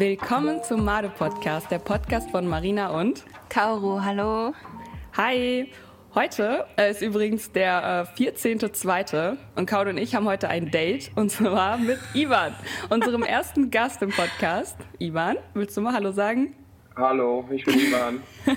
Willkommen zum Made Podcast, der Podcast von Marina und Kauro. Hallo. Hi. Heute äh, ist übrigens der äh, 14.2. und Kauro und ich haben heute ein Date und zwar mit Ivan, unserem ersten Gast im Podcast. Ivan, willst du mal Hallo sagen? Hallo, ich bin Ivan.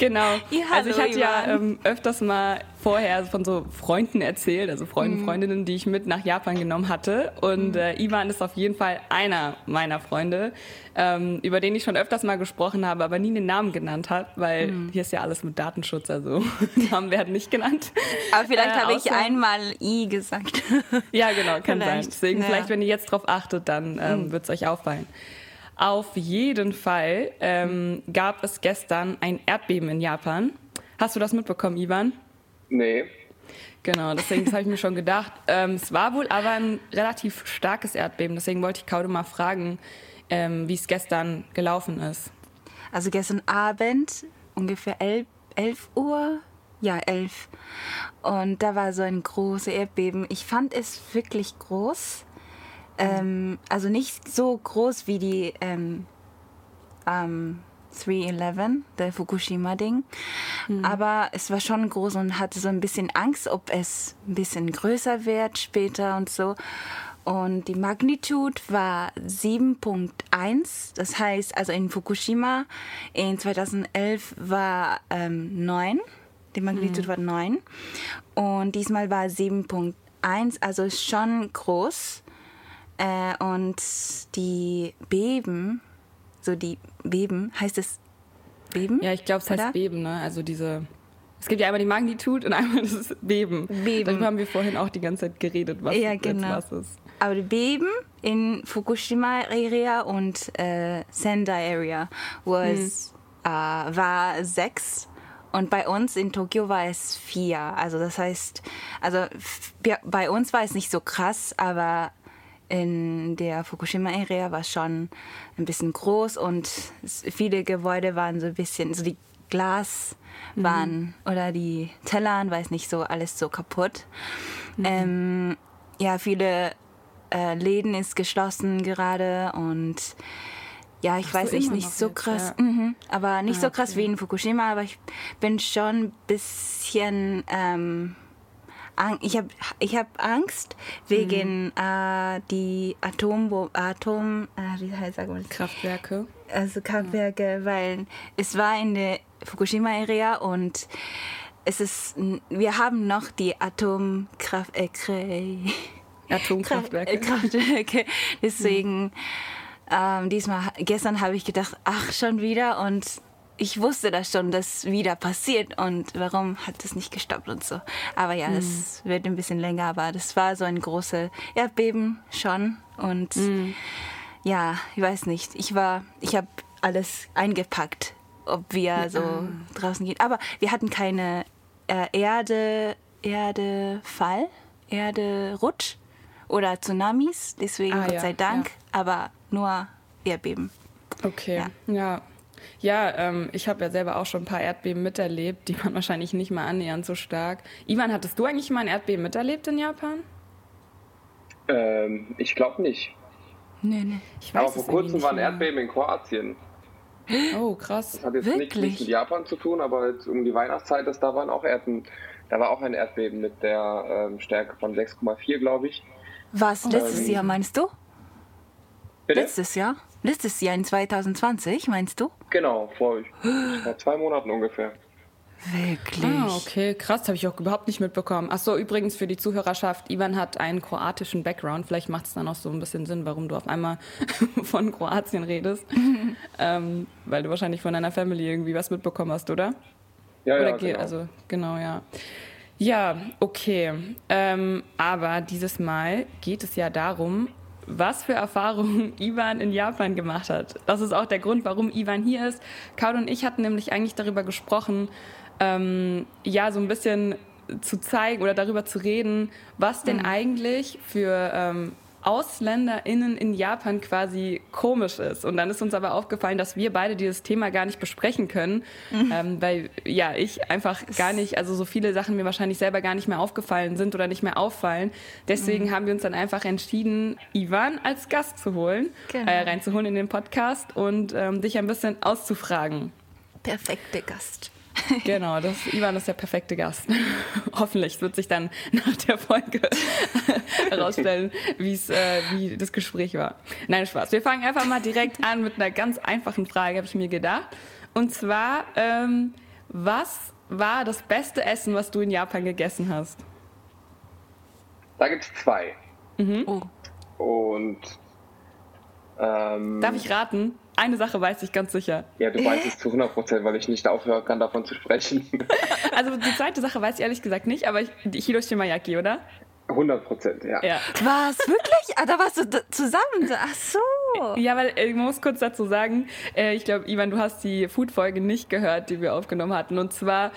genau. Ja, also ich hallo, hatte ja Ivan. ähm, öfters mal vorher von so Freunden erzählt, also Freunden, Mhm. Freundinnen, die ich mit nach Japan genommen hatte. Und äh, Ivan ist auf jeden Fall einer meiner Freunde, ähm, über den ich schon öfters mal gesprochen habe, aber nie den Namen genannt habe, weil Mhm. hier ist ja alles mit Datenschutz, also Namen werden nicht genannt. Aber vielleicht Äh, habe ich einmal I gesagt. Ja, genau, kann sein. Vielleicht, Deswegen ja. Mhm. vielleicht, wenn ihr jetzt drauf achtet, dann ähm, wird es euch auffallen. Auf jeden Fall ähm, gab es gestern ein Erdbeben in Japan. Hast du das mitbekommen, Ivan? Nee, Genau, deswegen habe ich mir schon gedacht. Ähm, es war wohl aber ein relativ starkes Erdbeben. Deswegen wollte ich Kaude mal fragen, ähm, wie es gestern gelaufen ist. Also gestern Abend, ungefähr 11, 11 Uhr. Ja, 11. Und da war so ein großes Erdbeben. Ich fand es wirklich groß. Ähm, also nicht so groß wie die ähm, ähm, 311, der Fukushima-Ding. Aber es war schon groß und hatte so ein bisschen Angst, ob es ein bisschen größer wird später und so. Und die Magnitud war 7.1. Das heißt, also in Fukushima in 2011 war ähm, 9. Die Magnitud war 9. Und diesmal war 7.1, also schon groß. Äh, und die Beben, so die Beben, heißt es Beben? Ja, ich glaube, es heißt Oder? Beben, ne? Also diese. Es gibt ja einmal die Magnitud und einmal das Beben. Beben. Darüber haben wir vorhin auch die ganze Zeit geredet, was Ja, genau. was ist. Aber die Beben in Fukushima Area und äh, Sendai Area was, äh, war sechs und bei uns in Tokio war es vier. Also das heißt, also bei uns war es nicht so krass, aber in der Fukushima Area war es schon ein bisschen groß und viele Gebäude waren so ein bisschen, so die Glas waren oder die Tellern, weiß nicht so alles so kaputt. Ähm, ja, viele äh, Läden ist geschlossen gerade und ja, ich Ach so, weiß nicht, immer nicht noch so jetzt, krass, ja. mhm, aber nicht Ah, so krass okay. wie in Fukushima, aber ich bin schon ein bisschen, ähm, ich habe ich hab Angst wegen Mhm. äh, die Atom, Atom, äh, wie heißt das? Kraftwerke. also Kraftwerke, weil es war in der Fukushima-Area und es ist, wir haben noch die Atomkraft, äh, Atomkraftwerke. Kraftwerke. Deswegen, ähm, diesmal, gestern habe ich gedacht, ach, schon wieder und ich wusste das schon, dass wieder passiert und warum hat es nicht gestoppt und so. Aber ja, das wird ein bisschen länger, aber das war so ein großes Erdbeben schon und ja, ich weiß nicht. Ich war, ich habe alles eingepackt, ob wir so draußen gehen. Aber wir hatten keine äh, Erde, Erdefall, Erderutsch oder Tsunamis, deswegen Ah, Gott ja, sei Dank, aber nur Erdbeben. Okay, ja. Ja, ähm, ich habe ja selber auch schon ein paar Erdbeben miterlebt, die waren wahrscheinlich nicht mal annähernd so stark. Ivan, hattest du eigentlich mal ein Erdbeben miterlebt in Japan? ähm, ich glaube nicht. Nee, nee. Ich Aber es vor kurzem nicht war ein mehr. Erdbeben in Kroatien. Oh, krass. Das hat jetzt nichts Wirklich? nichts mit Japan zu tun, aber jetzt um die Weihnachtszeit, ist, da waren auch Erden. Da war auch ein Erdbeben mit der ähm, Stärke von 6,4, glaube ich. Was, letztes Ähm, Jahr meinst du? Bitte? Letztes Jahr? Letztes Jahr in 2020, meinst du? Genau, vor, vor zwei Monaten ungefähr. Wirklich? Ah, okay, krass, habe ich auch überhaupt nicht mitbekommen. Ach so, übrigens für die Zuhörerschaft, Ivan hat einen kroatischen Background. Vielleicht macht es dann auch so ein bisschen Sinn, warum du auf einmal von Kroatien redest. ähm, weil du wahrscheinlich von deiner Family irgendwie was mitbekommen hast, oder? Ja, Oder ja, genau. also genau, ja. Ja, okay. Ähm, aber dieses Mal geht es ja darum, was für Erfahrungen Ivan in Japan gemacht hat. Das ist auch der Grund, warum Ivan hier ist. Kaud und ich hatten nämlich eigentlich darüber gesprochen, ähm, ja, so ein bisschen zu zeigen oder darüber zu reden, was denn eigentlich für ähm, AusländerInnen in Japan quasi komisch ist. Und dann ist uns aber aufgefallen, dass wir beide dieses Thema gar nicht besprechen können, mhm. ähm, weil ja, ich einfach gar nicht, also so viele Sachen mir wahrscheinlich selber gar nicht mehr aufgefallen sind oder nicht mehr auffallen. Deswegen mhm. haben wir uns dann einfach entschieden, Ivan als Gast zu holen, genau. äh, reinzuholen in den Podcast und ähm, dich ein bisschen auszufragen. Perfekte Gast. Genau, das, Ivan ist der perfekte Gast. Hoffentlich wird sich dann nach der Folge herausstellen, äh, wie das Gespräch war. Nein, Spaß. Wir fangen einfach mal direkt an mit einer ganz einfachen Frage, habe ich mir gedacht. Und zwar, ähm, was war das beste Essen, was du in Japan gegessen hast? Da gibt es zwei. Mhm. Oh. Und ähm, Darf ich raten? Eine Sache weiß ich ganz sicher. Ja, du weißt es zu 100 Prozent, weil ich nicht aufhören kann, davon zu sprechen. also die zweite Sache weiß ich ehrlich gesagt nicht, aber ich, Hiroshima Yaki, oder? 100 Prozent, ja. ja. Was? Wirklich? Ah, da warst du zusammen? Ach so. Ja, weil ich muss kurz dazu sagen, äh, ich glaube, Ivan, du hast die Food-Folge nicht gehört, die wir aufgenommen hatten. Und zwar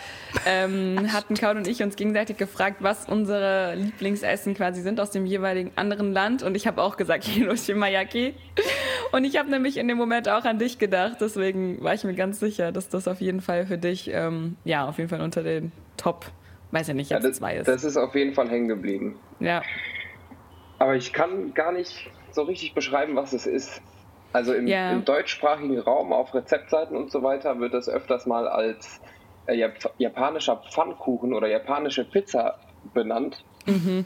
ähm, hatten Kaun und ich uns gegenseitig gefragt, was unsere Lieblingsessen quasi sind aus dem jeweiligen anderen Land. Und ich habe auch gesagt, Hiroshima Yaki. Und ich habe nämlich in dem Moment auch an dich gedacht. Deswegen war ich mir ganz sicher, dass das auf jeden Fall für dich, ähm, ja, auf jeden Fall unter den Top weiß ja nicht, jetzt ja, das, zwei ist. Das ist auf jeden Fall hängen geblieben. Ja. Aber ich kann gar nicht so richtig beschreiben, was es ist. Also im, ja. im deutschsprachigen Raum, auf Rezeptseiten und so weiter, wird das öfters mal als äh, japanischer Pfannkuchen oder japanische Pizza benannt. Mhm.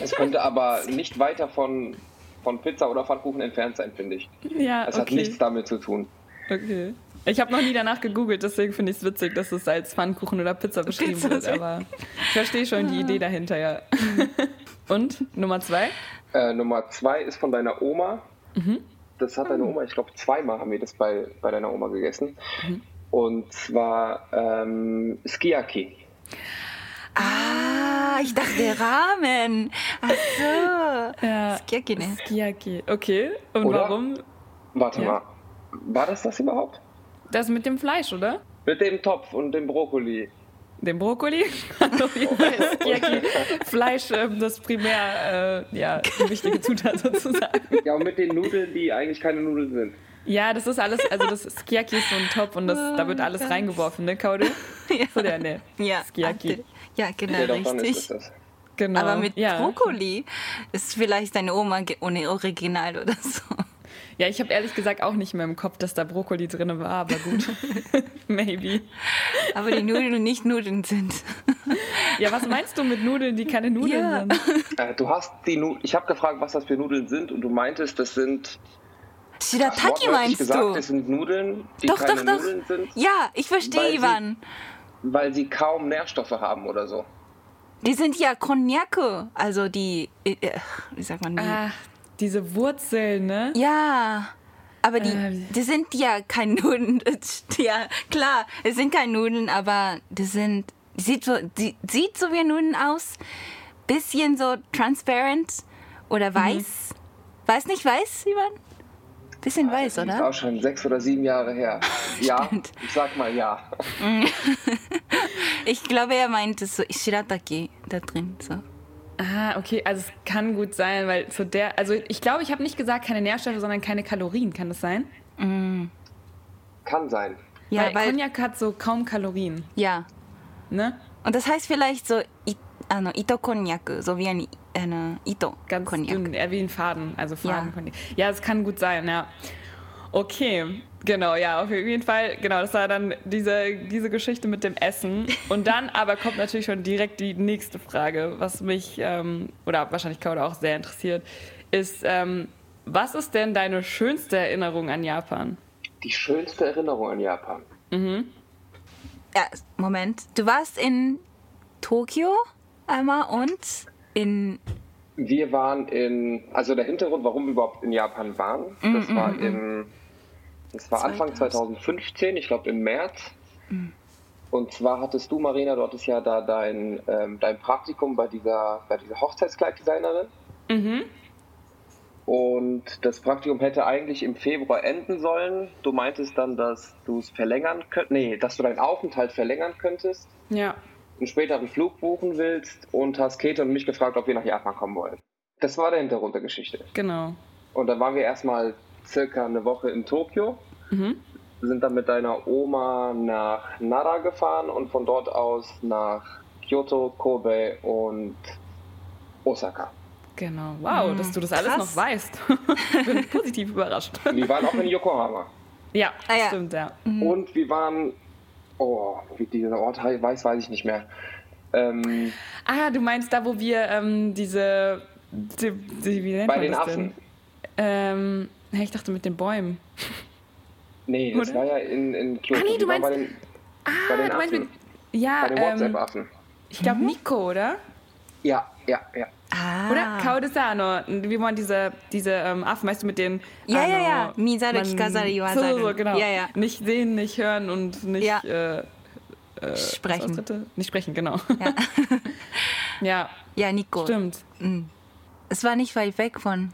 Es könnte aber nicht weiter von, von Pizza oder Pfannkuchen entfernt sein, finde ich. Ja, es okay. hat nichts damit zu tun. Okay. Ich habe noch nie danach gegoogelt, deswegen finde ich es witzig, dass es als Pfannkuchen oder Pizza beschrieben Pizza wird. Aber ich verstehe schon die Idee dahinter, ja. Und Nummer zwei? Äh, Nummer zwei ist von deiner Oma. Mhm. Das hat deine Oma, ich glaube, zweimal haben wir das bei, bei deiner Oma gegessen. Mhm. Und zwar ähm, Skiaki. Ah, ich dachte Ramen. Ach so. Ja. Skiaki, ne? Skiaki. Okay. Und Oder? warum? Warte ja. mal. War das das überhaupt? Das mit dem Fleisch, oder? Mit dem Topf und dem Brokkoli. Dem Brokkoli? Auf jeden Fall Fleisch, ähm, das primär äh, ja, die wichtige Zutat sozusagen. Ja, und mit den Nudeln, die eigentlich keine Nudeln sind. Ja, das ist alles, also das Skiaki ist so ein Topf und das, oh, da wird alles reingeworfen, ne, Kaude? Ja. So der, ne? Ja. Skiaki. Ja, genau, ja, richtig. Genau. Aber mit ja. Brokkoli ist vielleicht deine Oma ohne Original oder so. Ja, ich habe ehrlich gesagt auch nicht mehr im Kopf, dass da Brokkoli drin war, aber gut. Maybe. Aber die Nudeln nicht Nudeln sind. ja, was meinst du mit Nudeln, die keine Nudeln ja. sind? Äh, du hast die Nu Ich habe gefragt, was das für Nudeln sind und du meintest, das sind Shirataki meinst gesagt, du? Das sind Nudeln, die doch, keine doch, doch. Nudeln sind. Ja, ich verstehe, Ivan. Weil sie kaum Nährstoffe haben oder so. Die sind ja Konnjacke, also die, äh, wie sagt man, die, Ach, diese Wurzeln, ne? Ja. Aber die, ähm. die sind ja keine Nudeln. Ja, klar, es sind keine Nudeln, aber die sind. Sieht so, die, sieht so wie Nudeln aus. Bisschen so transparent oder mhm. weiß. Mhm. Weiß nicht weiß, Ivan? Bisschen weiß, das oder? Das ist auch schon sechs oder sieben Jahre her. Ja, ich sag mal ja. ich glaube, er meint es so Shirataki da drin. So. Ah, okay, also es kann gut sein, weil zu der, also ich glaube, ich habe nicht gesagt keine Nährstoffe, sondern keine Kalorien, kann das sein? Mm. Kann sein. Ja, weil, weil Cognac hat so kaum Kalorien. Ja. Ne? Und das heißt vielleicht so ano, Ito Cognac, so wie ein eine Ito Ganz Cognac. dünn, eher wie ein Faden, also Faden Ja. ja, es kann gut sein, ja. Okay, genau, ja, auf jeden Fall. Genau, das war dann diese, diese Geschichte mit dem Essen. Und dann aber kommt natürlich schon direkt die nächste Frage, was mich ähm, oder wahrscheinlich Kauda auch sehr interessiert, ist, ähm, was ist denn deine schönste Erinnerung an Japan? Die schönste Erinnerung an Japan? Mhm. Ja, Moment. Du warst in Tokio einmal und in wir waren in, also der Hintergrund, warum wir überhaupt in Japan waren, mm, das war mm, mm. im das war Anfang 2015, ich glaube im März. Mhm. Und zwar hattest du, Marina, du hattest ja da dein, ähm, dein Praktikum bei dieser, bei dieser Hochzeitskleiddesignerin. Mhm. Und das Praktikum hätte eigentlich im Februar enden sollen. Du meintest dann, dass du es verlängern könntest, nee, dass du deinen Aufenthalt verlängern könntest. Ja. Einen späteren Flug buchen willst und hast Kete und mich gefragt, ob wir nach Japan kommen wollen. Das war der Hintergrund der Geschichte. Genau. Und da waren wir erstmal circa eine Woche in Tokio. Mhm. Sind dann mit deiner Oma nach Nara gefahren und von dort aus nach Kyoto, Kobe und Osaka. Genau. Wow, mhm. dass du das alles Krass. noch weißt. Bin positiv überrascht. Wir waren auch in Yokohama. Ja, ah, ja. stimmt, ja. Mhm. Und wir waren, oh, wie dieser Ort heißt, weiß, weiß ich nicht mehr. Ähm, ah, du meinst da, wo wir ähm, diese, die, die, wie nennt bei man den das Affen. Denn? Ähm, ich dachte mit den Bäumen. Nee, das Oder? war ja in, in Kyoto. Ah, nee, du meinst, bei den, ah, bei den du meinst mit, ja, bei den ähm, WhatsApp-Affen. Ich glaube mhm. Nico, oder? Ja, ja, ja. Ah. Oder? Kaudesano. Wir wollen diese, diese ähm, Affen, weißt du, mit den. Ja, ano, ja, ja. Misaru, Kikasari, So, so, genau. Ja, ja. Nicht sehen, nicht hören und nicht. Ja. Äh, äh, sprechen. Nicht sprechen, genau. Ja. ja. Ja, Nico. Stimmt. Mhm. Es war nicht weit weg von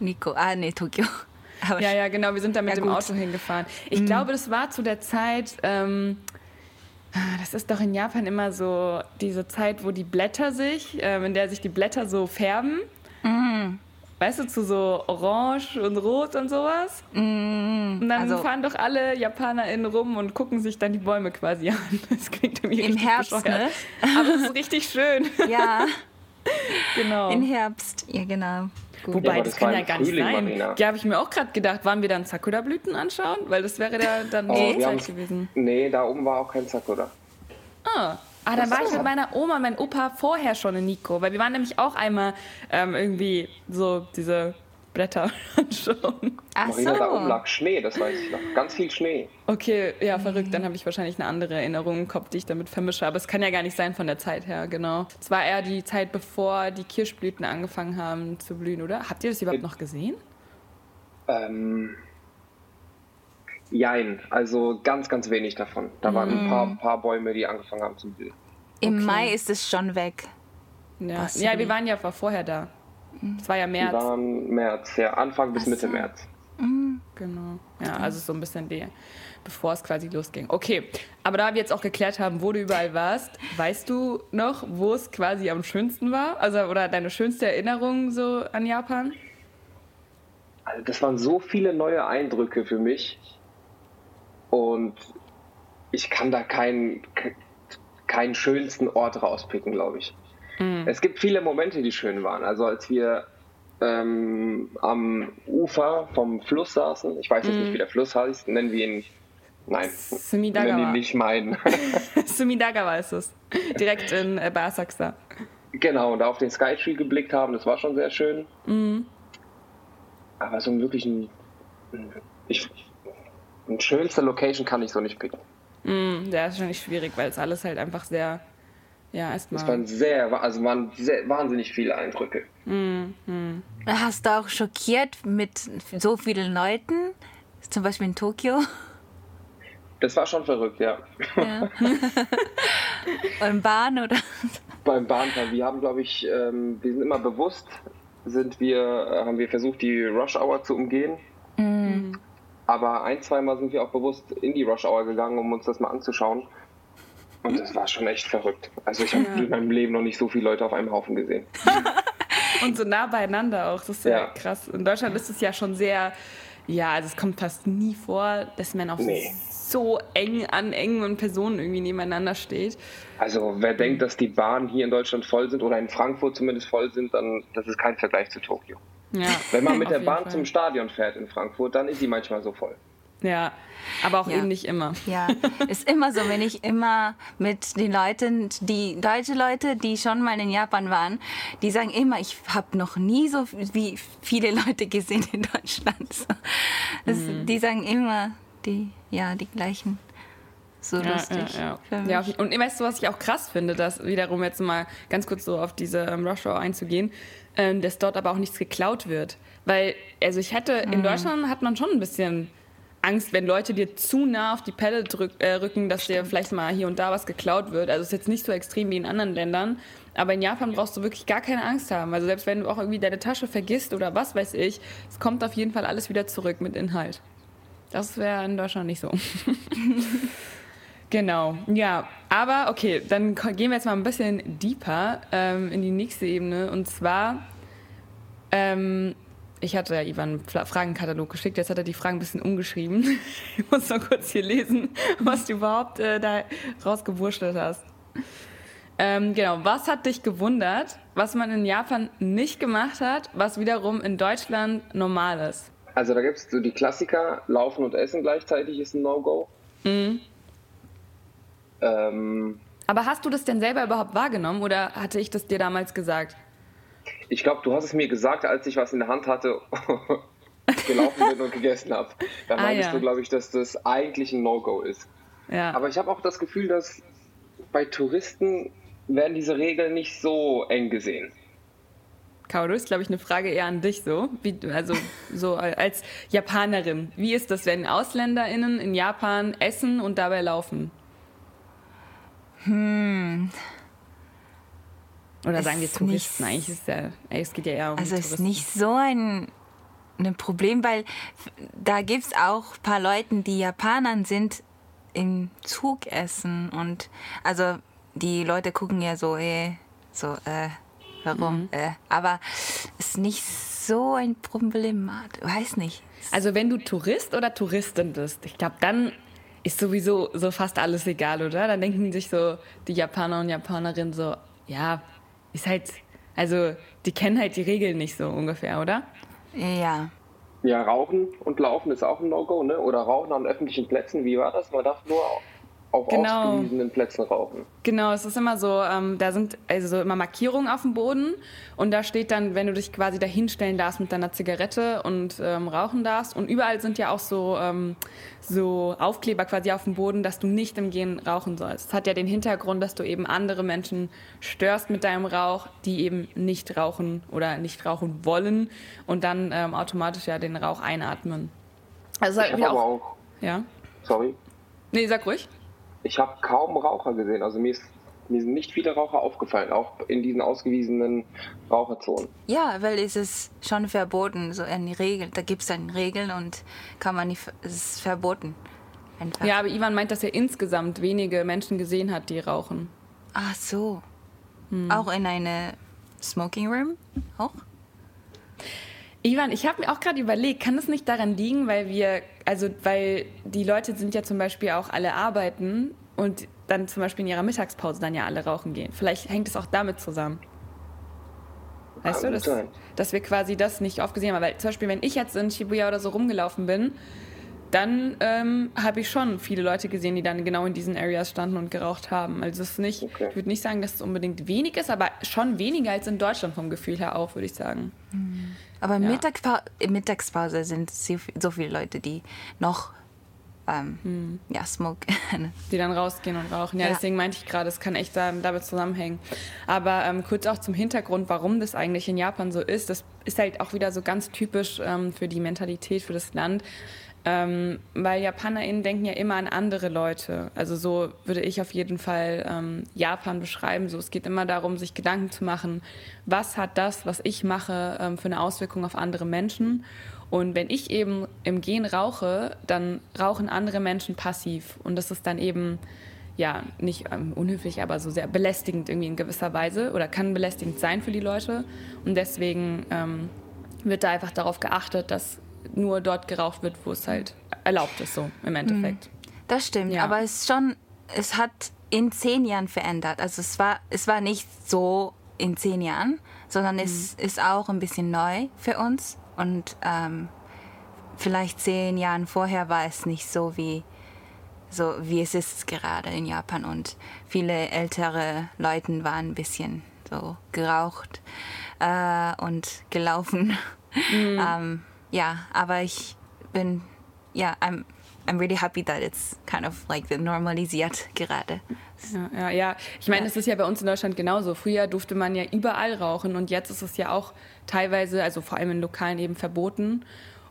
Nico. Ah, nee, Tokio. Aber ja, ja, genau. Wir sind da mit ja, dem gut. Auto hingefahren. Ich mhm. glaube, das war zu der Zeit. Ähm, das ist doch in Japan immer so diese Zeit, wo die Blätter sich, äh, in der sich die Blätter so färben. Mm. Weißt du, zu so Orange und Rot und sowas. Mm. Und dann also, fahren doch alle JapanerInnen rum und gucken sich dann die Bäume quasi an. Das klingt irgendwie Im Herbst, bescheuert. ne? Aber es ist richtig schön. Ja. genau. Im Herbst, ja genau. Gut. Wobei, ja, das, das kann ja gar nicht sein. Marina. Ja, habe ich mir auch gerade gedacht, waren wir dann Sakura-Blüten anschauen? Weil das wäre ja dann oh, die Zeit gewesen. Nee, da oben war auch kein Sakura. Ah. Ah, dann war ich mit meiner Oma und meinem Opa vorher schon in Nico, weil wir waren nämlich auch einmal ähm, irgendwie so diese Blätter anschauen. Ach Marina, so. da oben lag Schnee, das weiß ich noch. Ganz viel Schnee. Okay, ja, verrückt. Dann habe ich wahrscheinlich eine andere Erinnerung im Kopf, die ich damit vermische. Aber es kann ja gar nicht sein von der Zeit her, genau. Es war eher die Zeit, bevor die Kirschblüten angefangen haben zu blühen, oder? Habt ihr das überhaupt noch gesehen? Ähm. Jein, also ganz, ganz wenig davon. Da waren ein paar, mm. paar Bäume, die angefangen haben zu blühen. Im okay. Mai ist es schon weg. Ja, ja wir waren ja vorher da. Es war ja März. Wir waren März, ja, Anfang bis Mitte März. Mhm. Genau. Ja, also so ein bisschen die, bevor es quasi losging. Okay, aber da wir jetzt auch geklärt haben, wo du überall warst, weißt du noch, wo es quasi am schönsten war? Also, oder deine schönste Erinnerung so an Japan? Also das waren so viele neue Eindrücke für mich. Und ich kann da keinen, keinen schönsten Ort rauspicken, glaube ich. Mhm. Es gibt viele Momente, die schön waren. Also als wir ähm, am Ufer vom Fluss saßen, ich weiß jetzt mhm. nicht, wie der Fluss heißt, nennen wir ihn Nein, Sumidagawa. nennen ihn nicht meinen. Sumidagawa ist es. Direkt in äh, Basaksa. Genau, und da auf den Skytree geblickt haben, das war schon sehr schön. Mhm. Aber so einen wirklichen. Ich, eine schönste Location kann ich so nicht picken. Mm, der ist schon nicht schwierig, weil es alles halt einfach sehr ja, erstmal. Es waren sehr, also waren sehr, wahnsinnig viele Eindrücke. Mm. Hast du auch schockiert mit so vielen Leuten? Zum Beispiel in Tokio? Das war schon verrückt, ja. ja. Beim Bahn oder? Beim Bahnfahren. Wir haben, glaube ich, ähm, wir sind immer bewusst, sind wir, äh, haben wir versucht, die Rush Hour zu umgehen. Mm. Aber ein, zweimal sind wir auch bewusst in die Rush Hour gegangen, um uns das mal anzuschauen. Und das war schon echt verrückt. Also ich habe ja. in meinem Leben noch nicht so viele Leute auf einem Haufen gesehen. Und so nah beieinander auch. Das ist ja, ja, krass. In Deutschland ist es ja schon sehr, ja, also es kommt fast nie vor, dass man auch nee. so eng an engen Personen irgendwie nebeneinander steht. Also wer denkt, dass die Bahnen hier in Deutschland voll sind oder in Frankfurt zumindest voll sind, dann das ist kein Vergleich zu Tokio. Ja, Wenn man mit der Bahn Fall. zum Stadion fährt in Frankfurt, dann ist sie manchmal so voll. Ja, aber auch ja. eben nicht immer. Ja, ist immer so, wenn ich immer mit den Leuten, die deutsche Leute, die schon mal in Japan waren, die sagen immer, ich habe noch nie so wie viele Leute gesehen in Deutschland. Das, mhm. Die sagen immer die, ja, die gleichen. So ja, lustig. Ja, ja. ja, und weißt du, was ich auch krass finde, dass wiederum jetzt mal ganz kurz so auf diese ähm, Rush Hour einzugehen, ähm, dass dort aber auch nichts geklaut wird. Weil, also ich hätte, in mhm. Deutschland hat man schon ein bisschen Angst, wenn Leute dir zu nah auf die Pelle drück, äh, rücken, dass Stimmt. dir vielleicht mal hier und da was geklaut wird. Also es ist jetzt nicht so extrem wie in anderen Ländern. Aber in Japan brauchst du wirklich gar keine Angst haben. Also selbst wenn du auch irgendwie deine Tasche vergisst oder was weiß ich, es kommt auf jeden Fall alles wieder zurück mit Inhalt. Das wäre in Deutschland nicht so. genau, ja. Aber okay, dann gehen wir jetzt mal ein bisschen deeper ähm, in die nächste Ebene. Und zwar Ähm, ich hatte ja Ivan einen Fragenkatalog geschickt, jetzt hat er die Fragen ein bisschen umgeschrieben. Ich muss noch kurz hier lesen, was du überhaupt äh, da rausgewurschtelt hast. Ähm, genau, was hat dich gewundert, was man in Japan nicht gemacht hat, was wiederum in Deutschland normal ist? Also da gibt es so die Klassiker, Laufen und Essen gleichzeitig ist ein No-Go. Mhm. Ähm, Aber hast du das denn selber überhaupt wahrgenommen oder hatte ich das dir damals gesagt? Ich glaube, du hast es mir gesagt, als ich was in der Hand hatte, gelaufen bin und gegessen habe. Da ah, meinst ja. du, glaube ich, dass das eigentlich ein No-Go ist. Ja. Aber ich habe auch das Gefühl, dass bei Touristen werden diese Regeln nicht so eng gesehen. Kaoru ist, glaube ich, eine Frage eher an dich so. Wie, also so als Japanerin. Wie ist das, wenn AusländerInnen in Japan essen und dabei laufen? Hm. Oder sagen wir Touristen? Nicht, Eigentlich ist ja, es geht ja eher um Also es ist nicht so ein, ein Problem, weil da gibt es auch ein paar Leute, die Japanern sind, im Zug essen. Und also die Leute gucken ja so, eh, so, äh, warum? Mhm. Äh, aber es ist nicht so ein Problem. Weiß nicht. Also wenn du Tourist oder Touristin bist, ich glaube, dann ist sowieso so fast alles egal, oder? Dann denken sich so die Japaner und Japanerinnen so, ja, ist halt, also die kennen halt die Regeln nicht so ungefähr, oder? Ja. Ja, Rauchen und Laufen ist auch ein No-Go, ne? Oder Rauchen an öffentlichen Plätzen, wie war das? Man darf nur auf genau. ausgewiesenen Plätzen rauchen. Genau, es ist immer so, ähm, da sind also so immer Markierungen auf dem Boden und da steht dann, wenn du dich quasi da hinstellen darfst mit deiner Zigarette und ähm, rauchen darfst. Und überall sind ja auch so, ähm, so Aufkleber quasi auf dem Boden, dass du nicht im Gehen rauchen sollst. Das hat ja den Hintergrund, dass du eben andere Menschen störst mit deinem Rauch, die eben nicht rauchen oder nicht rauchen wollen und dann ähm, automatisch ja den Rauch einatmen. Also ich habe auch, auch. Ja. Sorry. Nee, sag ruhig ich habe kaum Raucher gesehen. Also mir, ist, mir sind nicht viele Raucher aufgefallen, auch in diesen ausgewiesenen Raucherzonen. Ja, weil es ist schon verboten, so eine Regel. Da gibt es dann Regeln und kann man nicht, es ist verboten. Einfach. Ja, aber Ivan meint, dass er insgesamt wenige Menschen gesehen hat, die rauchen. Ach so. Hm. Auch in eine Smoking Room? Auch? Ivan, ich habe mir auch gerade überlegt, kann das nicht daran liegen, weil wir, also weil die Leute sind ja zum Beispiel auch alle arbeiten und dann zum Beispiel in ihrer Mittagspause dann ja alle rauchen gehen. Vielleicht hängt es auch damit zusammen. Weißt du, dass, dass wir quasi das nicht aufgesehen haben. Weil zum Beispiel, wenn ich jetzt in Shibuya oder so rumgelaufen bin, dann ähm, habe ich schon viele Leute gesehen, die dann genau in diesen Areas standen und geraucht haben. Also es ist nicht, okay. ich würde nicht sagen, dass es unbedingt wenig ist, aber schon weniger als in Deutschland vom Gefühl her auch, würde ich sagen. Mhm. Aber ja. Mittagspause, Mittagspause sind so viele Leute, die noch ähm, hm. ja, Smoke. die dann rausgehen und rauchen. Ja, ja. deswegen meinte ich gerade, es kann echt damit zusammenhängen. Aber ähm, kurz auch zum Hintergrund, warum das eigentlich in Japan so ist. Das ist halt auch wieder so ganz typisch ähm, für die Mentalität, für das Land. Ähm, weil JapanerInnen denken ja immer an andere Leute. Also so würde ich auf jeden Fall ähm, Japan beschreiben. So, es geht immer darum, sich Gedanken zu machen, was hat das, was ich mache, ähm, für eine Auswirkung auf andere Menschen. Und wenn ich eben im Gehen rauche, dann rauchen andere Menschen passiv. Und das ist dann eben, ja, nicht ähm, unhöflich, aber so sehr belästigend irgendwie in gewisser Weise oder kann belästigend sein für die Leute. Und deswegen ähm, wird da einfach darauf geachtet, dass nur dort geraucht wird, wo es halt erlaubt ist, so im Endeffekt. Mhm. Das stimmt, ja. aber es ist schon, es hat in zehn Jahren verändert. Also es war, es war nicht so in zehn Jahren, sondern mhm. es ist auch ein bisschen neu für uns. Und ähm, vielleicht zehn Jahren vorher war es nicht so wie, so wie es ist gerade in Japan. Und viele ältere Leute waren ein bisschen so geraucht äh, und gelaufen. Mhm. ähm, ja, aber ich bin, ja, I'm, I'm really happy that it's kind of like normalisiert gerade. Ja, ja, ja. ich meine, ja. es ist ja bei uns in Deutschland genauso. Früher durfte man ja überall rauchen und jetzt ist es ja auch teilweise, also vor allem in Lokalen eben verboten.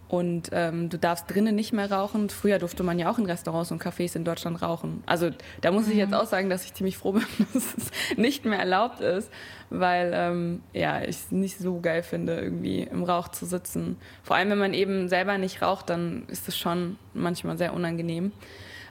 Und ähm, du darfst drinnen nicht mehr rauchen. Früher durfte man ja auch in Restaurants und Cafés in Deutschland rauchen. Also da muss ich jetzt mhm. auch sagen, dass ich ziemlich froh bin, dass es nicht mehr erlaubt ist, weil ähm, ja, ich es nicht so geil finde, irgendwie im Rauch zu sitzen. Vor allem, wenn man eben selber nicht raucht, dann ist es schon manchmal sehr unangenehm.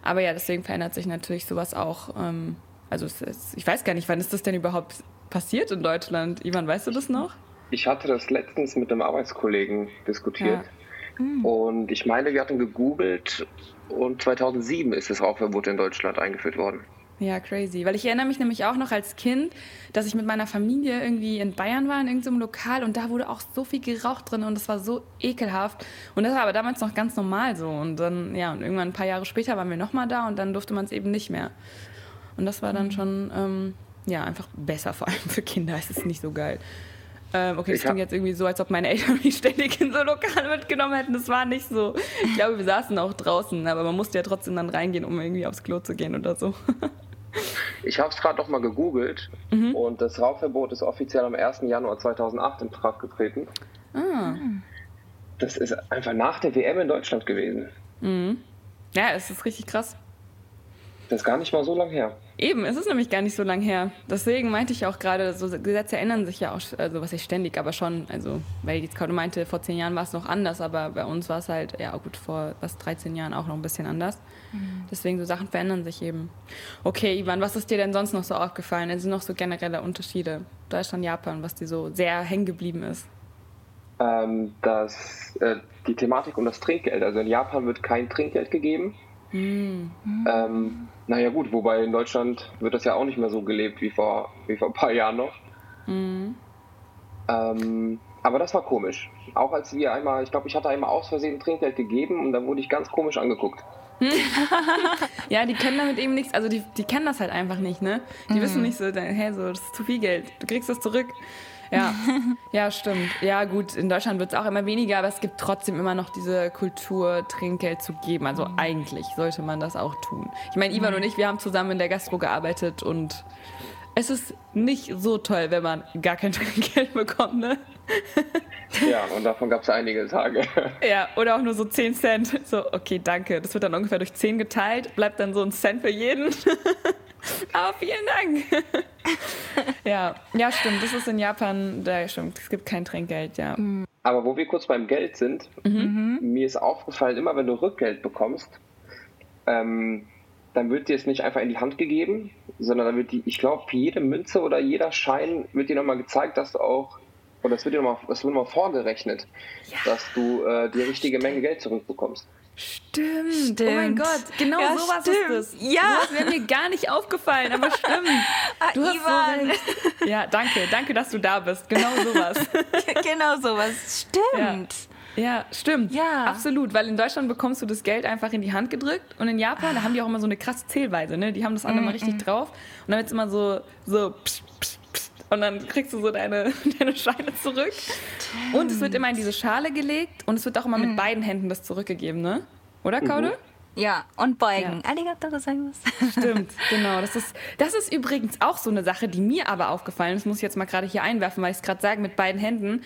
Aber ja, deswegen verändert sich natürlich sowas auch. Ähm, also es, es, ich weiß gar nicht, wann ist das denn überhaupt passiert in Deutschland? Ivan, weißt du das noch? ich hatte das letztens mit einem Arbeitskollegen diskutiert. Ja. Mhm. Und ich meine, wir hatten gegoogelt und 2007 ist das Rauchverbot in Deutschland eingeführt worden. Ja, crazy. Weil ich erinnere mich nämlich auch noch als Kind, dass ich mit meiner Familie irgendwie in Bayern war, in irgendeinem Lokal und da wurde auch so viel geraucht drin und das war so ekelhaft. Und das war aber damals noch ganz normal so. Und dann, ja, und irgendwann ein paar Jahre später waren wir nochmal da und dann durfte man es eben nicht mehr. Und das war dann mhm. schon, ähm, ja, einfach besser, vor allem für Kinder ist es nicht so geil. Ähm, okay, das klingt jetzt irgendwie so, als ob meine Eltern mich ständig in so Lokale mitgenommen hätten. Das war nicht so. Ich glaube, wir saßen auch draußen, aber man musste ja trotzdem dann reingehen, um irgendwie aufs Klo zu gehen oder so. Ich habe es gerade noch mal gegoogelt mhm. und das Rauchverbot ist offiziell am 1. Januar 2008 in Kraft getreten. Ah. Das ist einfach nach der WM in Deutschland gewesen. Mhm. Ja, es ist richtig krass. Das ist gar nicht mal so lang her. Eben, es ist nämlich gar nicht so lang her. Deswegen meinte ich auch gerade, so Gesetze ändern sich ja auch, also was ich ständig, aber schon, also, weil jetzt gerade meinte, vor zehn Jahren war es noch anders, aber bei uns war es halt, ja gut, vor was 13 Jahren auch noch ein bisschen anders. Mhm. Deswegen, so Sachen verändern sich eben. Okay, Ivan, was ist dir denn sonst noch so aufgefallen? Also noch so generelle Unterschiede, Deutschland, Japan, was dir so sehr hängen geblieben ist? Ähm, dass äh, die Thematik um das Trinkgeld, also in Japan wird kein Trinkgeld gegeben. Mhm. Ähm, naja gut, wobei in Deutschland wird das ja auch nicht mehr so gelebt wie vor, wie vor ein paar Jahren noch. Mhm. Ähm, aber das war komisch. Auch als wir einmal, ich glaube, ich hatte einmal aus Versehen Trinkgeld gegeben und dann wurde ich ganz komisch angeguckt. ja, die können damit eben nichts, also die, die kennen das halt einfach nicht, ne? Die mhm. wissen nicht so, hey, so, das ist zu viel Geld, du kriegst das zurück. Ja, ja, stimmt. Ja, gut, in Deutschland wird es auch immer weniger, aber es gibt trotzdem immer noch diese Kultur, Trinkgeld zu geben. Also mhm. eigentlich sollte man das auch tun. Ich meine, Ivan mhm. und ich, wir haben zusammen in der Gastro gearbeitet und es ist nicht so toll, wenn man gar kein Trinkgeld bekommt, ne? Ja, und davon gab es einige Tage. Ja, oder auch nur so 10 Cent. So, okay, danke. Das wird dann ungefähr durch 10 geteilt, bleibt dann so ein Cent für jeden. Aber vielen Dank. ja, ja, stimmt. Das ist in Japan, da stimmt. Es gibt kein Trinkgeld, ja. Mhm. Aber wo wir kurz beim Geld sind, mhm. mir ist aufgefallen, immer wenn du Rückgeld bekommst, ähm, dann wird dir es nicht einfach in die Hand gegeben, sondern dann wird die, ich glaube, für jede Münze oder jeder Schein wird dir nochmal gezeigt, dass du auch und das wird dir nochmal, das wird nochmal vorgerechnet, ja. dass du äh, die richtige Menge Geld zurückbekommst. Stimmt. stimmt. Oh mein Gott, genau ja, sowas stimmt. ist es. Ja. Das wäre mir gar nicht aufgefallen, aber stimmt. Ah, du hast Ivan. so Ja, danke. Danke, dass du da bist. Genau sowas. genau sowas. Stimmt. Ja. Ja, stimmt. Ja. Absolut, weil in Deutschland bekommst du das Geld einfach in die Hand gedrückt und in Japan, ah. da haben die auch immer so eine krasse Zählweise, ne? Die haben das alle mm, mal richtig mm. drauf und dann wird es immer so, so psch, psch, und dann kriegst du so deine, deine Scheine zurück. Stimmt. Und es wird immer in diese Schale gelegt und es wird auch immer mit mhm. beiden Händen das zurückgegeben, ne? Oder, mhm. Kaude? Ja, und beugen. Ja. Arigato gozaimasu. Stimmt, genau. Das ist, das ist übrigens auch so eine Sache, die mir aber aufgefallen ist. Muss ich jetzt mal gerade hier einwerfen, weil ich es gerade sage, mit beiden Händen.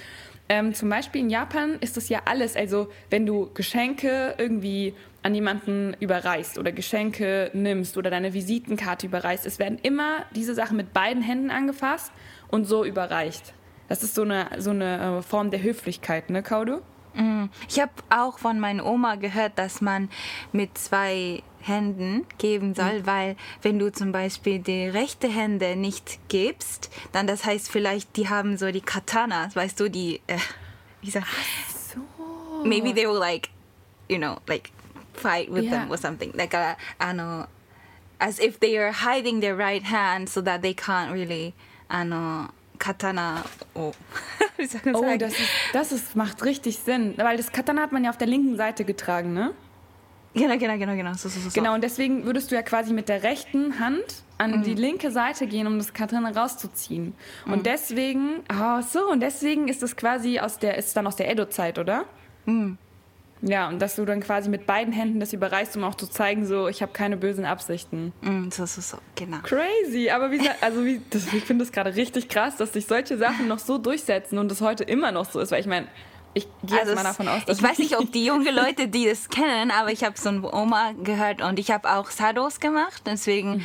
Ähm, zum Beispiel in Japan ist das ja alles. Also, wenn du Geschenke irgendwie an jemanden überreichst oder Geschenke nimmst oder deine Visitenkarte überreichst, es werden immer diese Sachen mit beiden Händen angefasst und so überreicht. Das ist so eine, so eine äh, Form der Höflichkeit, ne, Kaudu? Mm. Ich habe auch von meiner Oma gehört, dass man mit zwei Händen geben soll, mhm. weil wenn du zum Beispiel die rechte Hände nicht gibst, dann das heißt vielleicht, die haben so die Katanas, weißt du, die, äh, wie sagt, so. maybe they will like, you know, like fight with yeah. them or something, like a, ano, as if they are hiding their right hand so that they can't really あの Katana. Oh, oh das, ist, das ist, macht richtig Sinn. Weil das Katana hat man ja auf der linken Seite getragen, ne? Genau, genau, genau, genau. So, so, so. Genau, und deswegen würdest du ja quasi mit der rechten Hand an mhm. die linke Seite gehen, um das Katana rauszuziehen. Mhm. Und deswegen, oh, so, und deswegen ist das quasi aus der, ist dann aus der Edo-Zeit, oder? Mhm. Ja, und dass du dann quasi mit beiden Händen das überreichst, um auch zu zeigen, so, ich habe keine bösen Absichten. Mm, so, so, so, genau. Crazy, aber wie, also wie, das, ich finde es gerade richtig krass, dass sich solche Sachen noch so durchsetzen und das heute immer noch so ist, weil ich meine, ich gehe also jetzt mal davon aus, dass ich weiß nicht, ob die jungen Leute, die das kennen, aber ich habe so eine Oma gehört und ich habe auch Sados gemacht, deswegen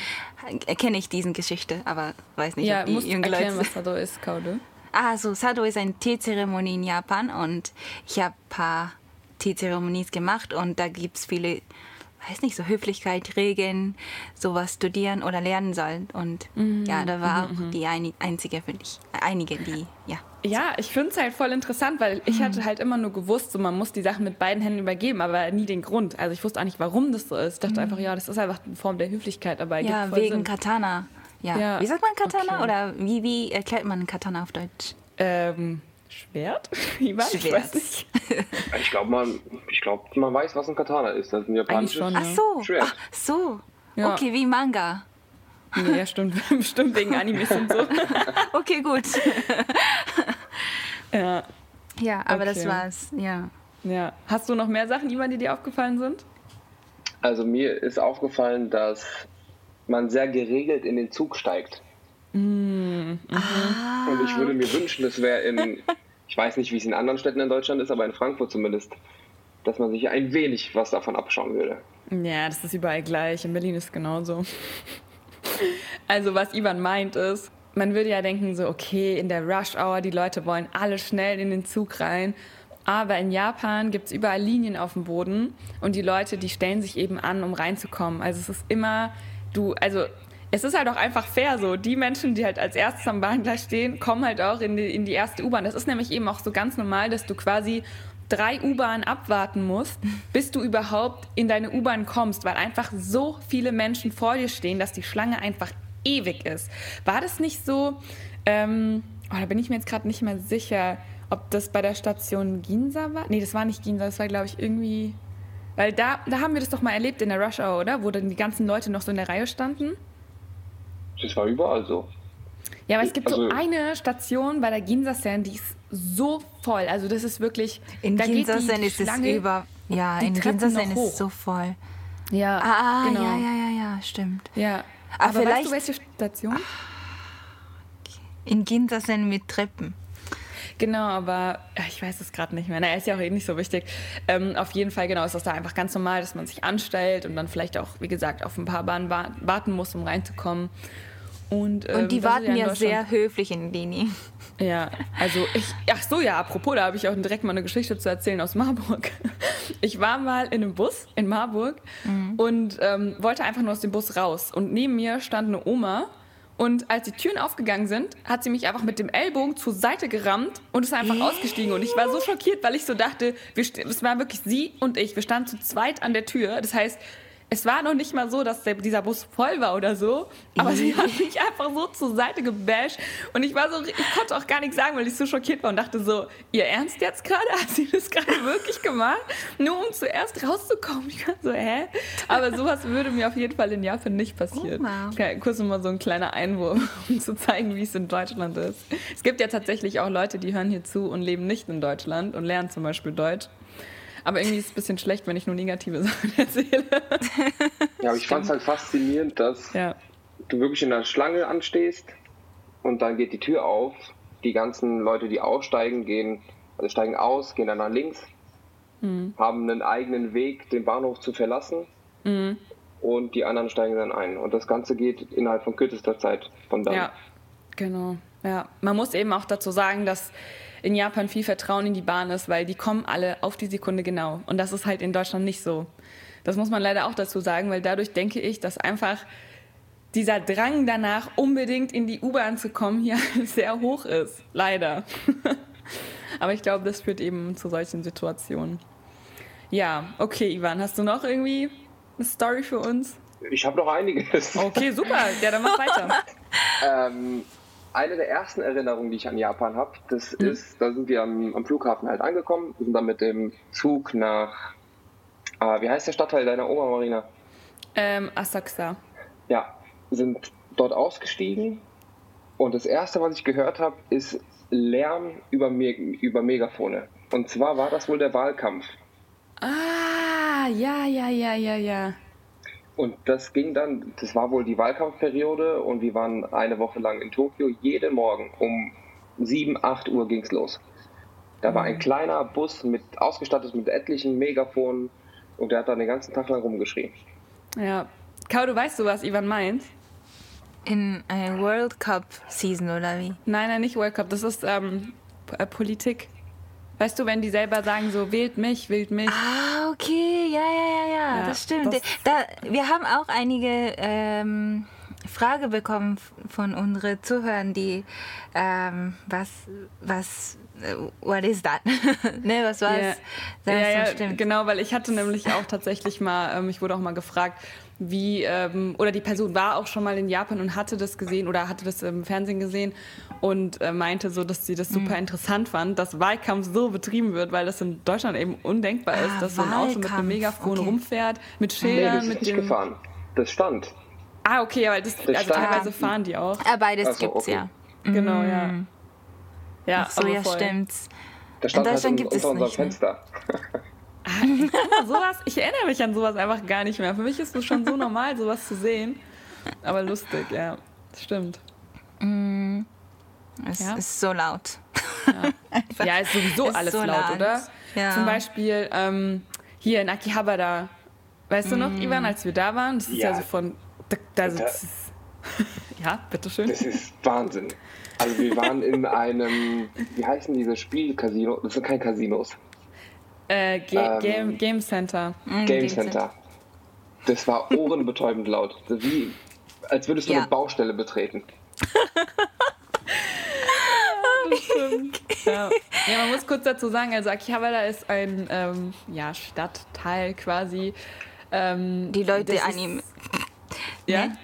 mhm. kenne ich diese Geschichte, aber weiß nicht, ja, ob die jungen Leute... was Sado ist, Kaude. Ah, so Sado ist eine Teezeremonie in Japan und ich habe ein paar Teezeremonies gemacht und da gibt es viele weiß nicht, so Höflichkeit, Regeln, sowas studieren oder lernen sollen. Und mhm. ja, da war mhm. auch die ein, einzige, finde ich, einige, die, ja. Ja, ich finde es halt voll interessant, weil ich mhm. hatte halt immer nur gewusst, so man muss die Sachen mit beiden Händen übergeben, aber nie den Grund. Also ich wusste auch nicht, warum das so ist. Ich dachte mhm. einfach, ja, das ist einfach eine Form der Höflichkeit, aber Ja, wegen Sinn. Katana. Ja. ja. Wie sagt man Katana? Okay. Oder wie, wie erklärt man Katana auf Deutsch? Ähm, Schwert? Wie war Schwert. Ich weiß nicht. Ich glaube, man, glaub, man weiß, was ein Katana ist. Das ist ein japanisches schon, Ach so. Schwert. Ach so. Ja. Okay, wie Manga. Nee, ja, stimmt. Bestimmt wegen Animes und so. okay, gut. ja. Ja, aber okay. das war's. Ja. Ja. Hast du noch mehr Sachen, die dir aufgefallen sind? Also mir ist aufgefallen, dass man sehr geregelt in den Zug steigt. Mm, ah, und ich würde mir wünschen, das wäre in, ich weiß nicht, wie es in anderen Städten in Deutschland ist, aber in Frankfurt zumindest, dass man sich ein wenig was davon abschauen würde. Ja, das ist überall gleich. In Berlin ist es genauso. Also was Ivan meint ist, man würde ja denken so, okay, in der Rush Hour, die Leute wollen alle schnell in den Zug rein. Aber in Japan gibt es überall Linien auf dem Boden und die Leute, die stellen sich eben an, um reinzukommen. Also es ist immer, du, also es ist halt auch einfach fair so. Die Menschen, die halt als erstes am Bahngleis stehen, kommen halt auch in die, in die erste U-Bahn. Das ist nämlich eben auch so ganz normal, dass du quasi drei U-Bahnen abwarten musst, bis du überhaupt in deine U-Bahn kommst, weil einfach so viele Menschen vor dir stehen, dass die Schlange einfach ewig ist. War das nicht so? Ähm, oh, da bin ich mir jetzt gerade nicht mehr sicher, ob das bei der Station Ginza war. Nee, das war nicht Ginza, das war, glaube ich, irgendwie. Weil da, da haben wir das doch mal erlebt in der Rush Hour, oder? Wo dann die ganzen Leute noch so in der Reihe standen. Das war überall so. Ja, aber es gibt also, so eine Station bei der Ginza-Sen, die ist so voll. Also das ist wirklich. In Ginza-Sen ist es über. Ja, in Ginza-Sen ist es so voll. Ja. Ah, genau. ja, ja, ja, ja, stimmt. Ja. Aber, aber vielleicht, weißt du, welche Station? Okay. In Ginza-Sen mit Treppen. Genau, aber ich weiß es gerade nicht mehr. Na, ist ja auch eh nicht so wichtig. Ähm, auf jeden Fall, genau, ist das da einfach ganz normal, dass man sich anstellt und dann vielleicht auch, wie gesagt, auf ein paar Bahnen warten muss, um reinzukommen. Und, ähm, und die warten ja, sehr höflich in Dini. Ja, also ich, ach so, ja, apropos, da habe ich auch direkt mal eine Geschichte zu erzählen aus Marburg. Ich war mal in einem Bus in Marburg mhm. und ähm, wollte einfach nur aus dem Bus raus. Und neben mir stand eine Oma und als die Türen aufgegangen sind, hat sie mich einfach mit dem Ellbogen zur Seite gerammt und ist einfach ausgestiegen. Und ich war so schockiert, weil ich so dachte, es war wirklich sie und ich. Wir standen zu zweit an der Tür. Das heißt, es war noch nicht mal so, dass der, dieser Bus voll war oder so, aber sie hat mich einfach so zur Seite gebasht und ich war so, ich konnte auch gar nichts sagen, weil ich so schockiert war und dachte so, ihr Ernst jetzt gerade? Hat sie das gerade wirklich gemacht? Nur um zuerst rauszukommen. Ich war so, hä? Aber sowas würde mir auf jeden Fall in Japan nicht passieren. Oh, wow. okay, kurz mal so ein kleiner Einwurf, um zu zeigen, wie es in Deutschland ist. Es gibt ja tatsächlich auch Leute, die hören hier zu und leben nicht in Deutschland und lernen zum Beispiel Deutsch. Aber irgendwie ist es ein bisschen schlecht, wenn ich nur negative Sachen erzähle. Ja, aber ich fand es halt faszinierend, dass ja. du wirklich in der Schlange anstehst und dann geht die Tür auf. Die ganzen Leute, die aussteigen, gehen, also steigen aus, gehen dann nach links, mhm. haben einen eigenen Weg, den Bahnhof zu verlassen. Mhm. Und die anderen steigen dann ein. Und das Ganze geht innerhalb von kürzester Zeit von dann. Ja, genau. Ja, man muss eben auch dazu sagen, dass in Japan viel Vertrauen in die Bahn ist, weil die kommen alle auf die Sekunde genau. Und das ist halt in Deutschland nicht so. Das muss man leider auch dazu sagen, weil dadurch denke ich, dass einfach dieser Drang danach, unbedingt in die U-Bahn zu kommen, hier sehr hoch ist. Leider. Aber ich glaube, das führt eben zu solchen Situationen. Ja, okay, Ivan, hast du noch irgendwie eine Story für uns? Ich habe noch einiges. Okay, super. Ja, dann mach weiter. ähm, eine der ersten Erinnerungen, die ich an Japan habe, das mhm. ist, da sind wir am, am, Flughafen halt angekommen, sind dann mit dem Zug nach, äh, wie heißt der Stadtteil deiner Oma, Marina? Ähm, Asakusa. Ja, sind dort ausgestiegen und das erste, was ich gehört habe, ist Lärm über, Me über Megafone. Und zwar war das wohl der Wahlkampf. Ah, ja, ja, ja, ja, ja. Und das ging dann, das war wohl die Wahlkampfperiode und wir waren eine Woche lang in Tokio. Jeden Morgen um 7, 8 Uhr ging es los. Da war ein mhm. kleiner Bus mit ausgestattet mit etlichen Megafonen und der hat dann den ganzen Tag lang rumgeschrien. Ja. Kau, du weißt du, was Ivan meint? In einer World Cup Season oder wie? Nein, nein, nicht World Cup. Das ist ähm, Politik. Weißt du, wenn die selber sagen, so wählt mich, wählt mich. Ah, okay, ja, ja, ja, ja, das stimmt. Das da, wir haben auch einige ähm, Frage bekommen von unseren Zuhörern, die ähm, was, was, uh, what is that? ne, was war's? Yeah. Ja, ja, stimmt. genau, weil ich hatte nämlich auch tatsächlich mal, ähm, ich wurde auch mal gefragt, wie, ähm, oder die Person war auch schon mal in Japan und hatte das gesehen oder hatte das im Fernsehen gesehen und äh, meinte so, dass sie das mhm. super interessant fand, dass Wahlkampf so betrieben wird, weil das in Deutschland eben undenkbar ist, ah, dass Wahlkampf. so ein Auto mit einem Megafon okay. rumfährt, mit Schildern, nee, mit dem... gefahren. Das stand. Ah, okay, aber das, das also teilweise fahren die auch. Ja, beides also, gibt's okay. ja. Genau, ja. Mhm. Ja, so, ja, voll. stimmt's. Das stand in Deutschland halt gibt es unter unserem nicht? Fenster. Ah, sowas, ich erinnere mich an sowas einfach gar nicht mehr. Für mich ist es schon so normal, sowas zu sehen. Aber lustig, ja. Stimmt. Mm, es ja. ist so laut. Ja, ja ist sowieso ist alles so laut, laut, oder? Ja. Zum Beispiel ähm, hier in Akihabara. Weißt mm. du noch, mm. Ivan, als wir da waren? Das ist ja, ja so von. Da, da ist, ja, bitteschön. Das ist Wahnsinn. Also wir waren in einem, wie heißen diese Spielcasino? Das sind keine Casinos. Äh, Ge ähm, Game, Game Center. Mhm, Game, Center. Das war ohrenbetäubend laut. Wie, als würdest du ja. eine Baustelle betreten. ja. ja. man muss kurz dazu sagen, also Akihabara ist ein ähm, ja, Stadtteil quasi. Ähm, Die Leute Anime. Ja? Ne?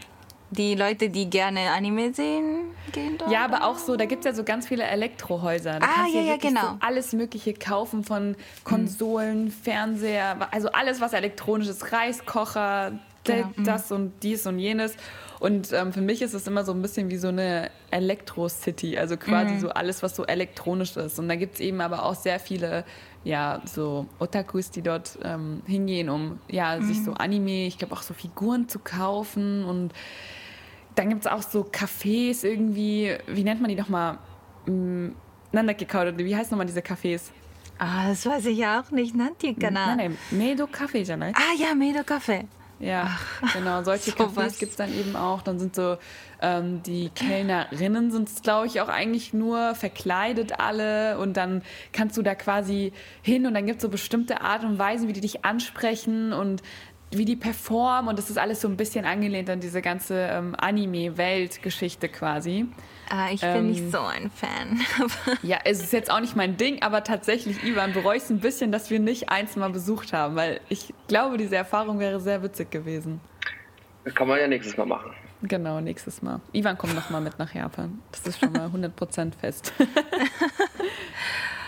Die Leute, die gerne Anime sehen, gehen dort. Ja, aber auch so, da gibt es ja so ganz viele Elektrohäuser. Da ah, ja, ja, genau. So alles Mögliche kaufen von Konsolen, mhm. Fernseher, also alles, was elektronisch ist, Reiskocher, genau. Mhm. das und dies und jenes. Und ähm, für mich ist es immer so ein bisschen wie so eine Elektro-City, also quasi mhm. so alles, was so elektronisch ist. Und da gibt es eben aber auch sehr viele, ja, so Otakus, die dort ähm, hingehen, um ja, mhm. sich so Anime, ich glaube auch so Figuren zu kaufen und dann gibt es auch so Cafés irgendwie, wie nennt man die nochmal? Hm, Nandakikaure, wie heißen nochmal diese Cafés? Ah, das weiß ich ja auch nicht. Nantikana. Nein, nein, Medo Café, ja, ne? Ah ja, Medo Café. Ja, Ach, genau. Solche so Cafés gibt es dann eben auch. Dann sind so ähm, die Kellnerinnen sind es, glaube ich, auch eigentlich nur verkleidet alle. Und dann kannst du da quasi hin und dann gibt es so bestimmte Art und Weisen, wie die dich ansprechen. Und wie die performen und das ist alles so ein bisschen angelehnt an diese ganze ähm, Anime-Weltgeschichte quasi. Ah, ich bin ähm, nicht so ein Fan. ja, es ist jetzt auch nicht mein Ding, aber tatsächlich, Ivan, bereue ich es ein bisschen, dass wir nicht eins mal besucht haben, weil ich glaube, diese Erfahrung wäre sehr witzig gewesen. Das kann man ja nächstes Mal machen. Genau, nächstes Mal. Ivan kommt noch mal mit nach Japan. Das ist schon mal 100% fest.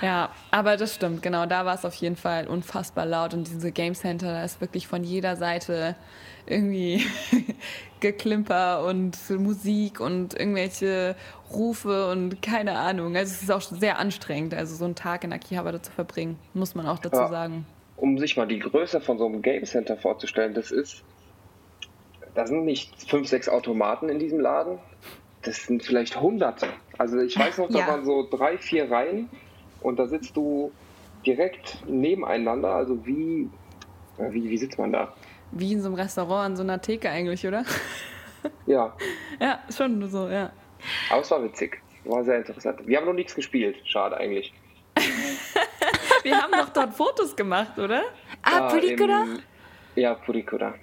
Ja, aber das stimmt, genau. Da war es auf jeden Fall unfassbar laut und diese Game Center, da ist wirklich von jeder Seite irgendwie Geklimper und Musik und irgendwelche Rufe und keine Ahnung. Also es ist auch sehr anstrengend, also so einen Tag in Akihabara zu verbringen, muss man auch dazu ja, sagen. Um sich mal die Größe von so einem Game Center vorzustellen, das ist, da sind nicht fünf, sechs Automaten in diesem Laden, das sind vielleicht hunderte. Also ich weiß noch, da ja. waren so drei, vier Reihen und da sitzt du direkt nebeneinander, also wie, wie, wie sitzt man da? Wie in so einem Restaurant an so einer Theke eigentlich, oder? Ja. ja, schon so, ja. Aber es war witzig. War sehr interessant. Wir haben noch nichts gespielt. Schade eigentlich. Wir haben doch dort Fotos gemacht, oder? Ah, Purikura? Ja, Purikura.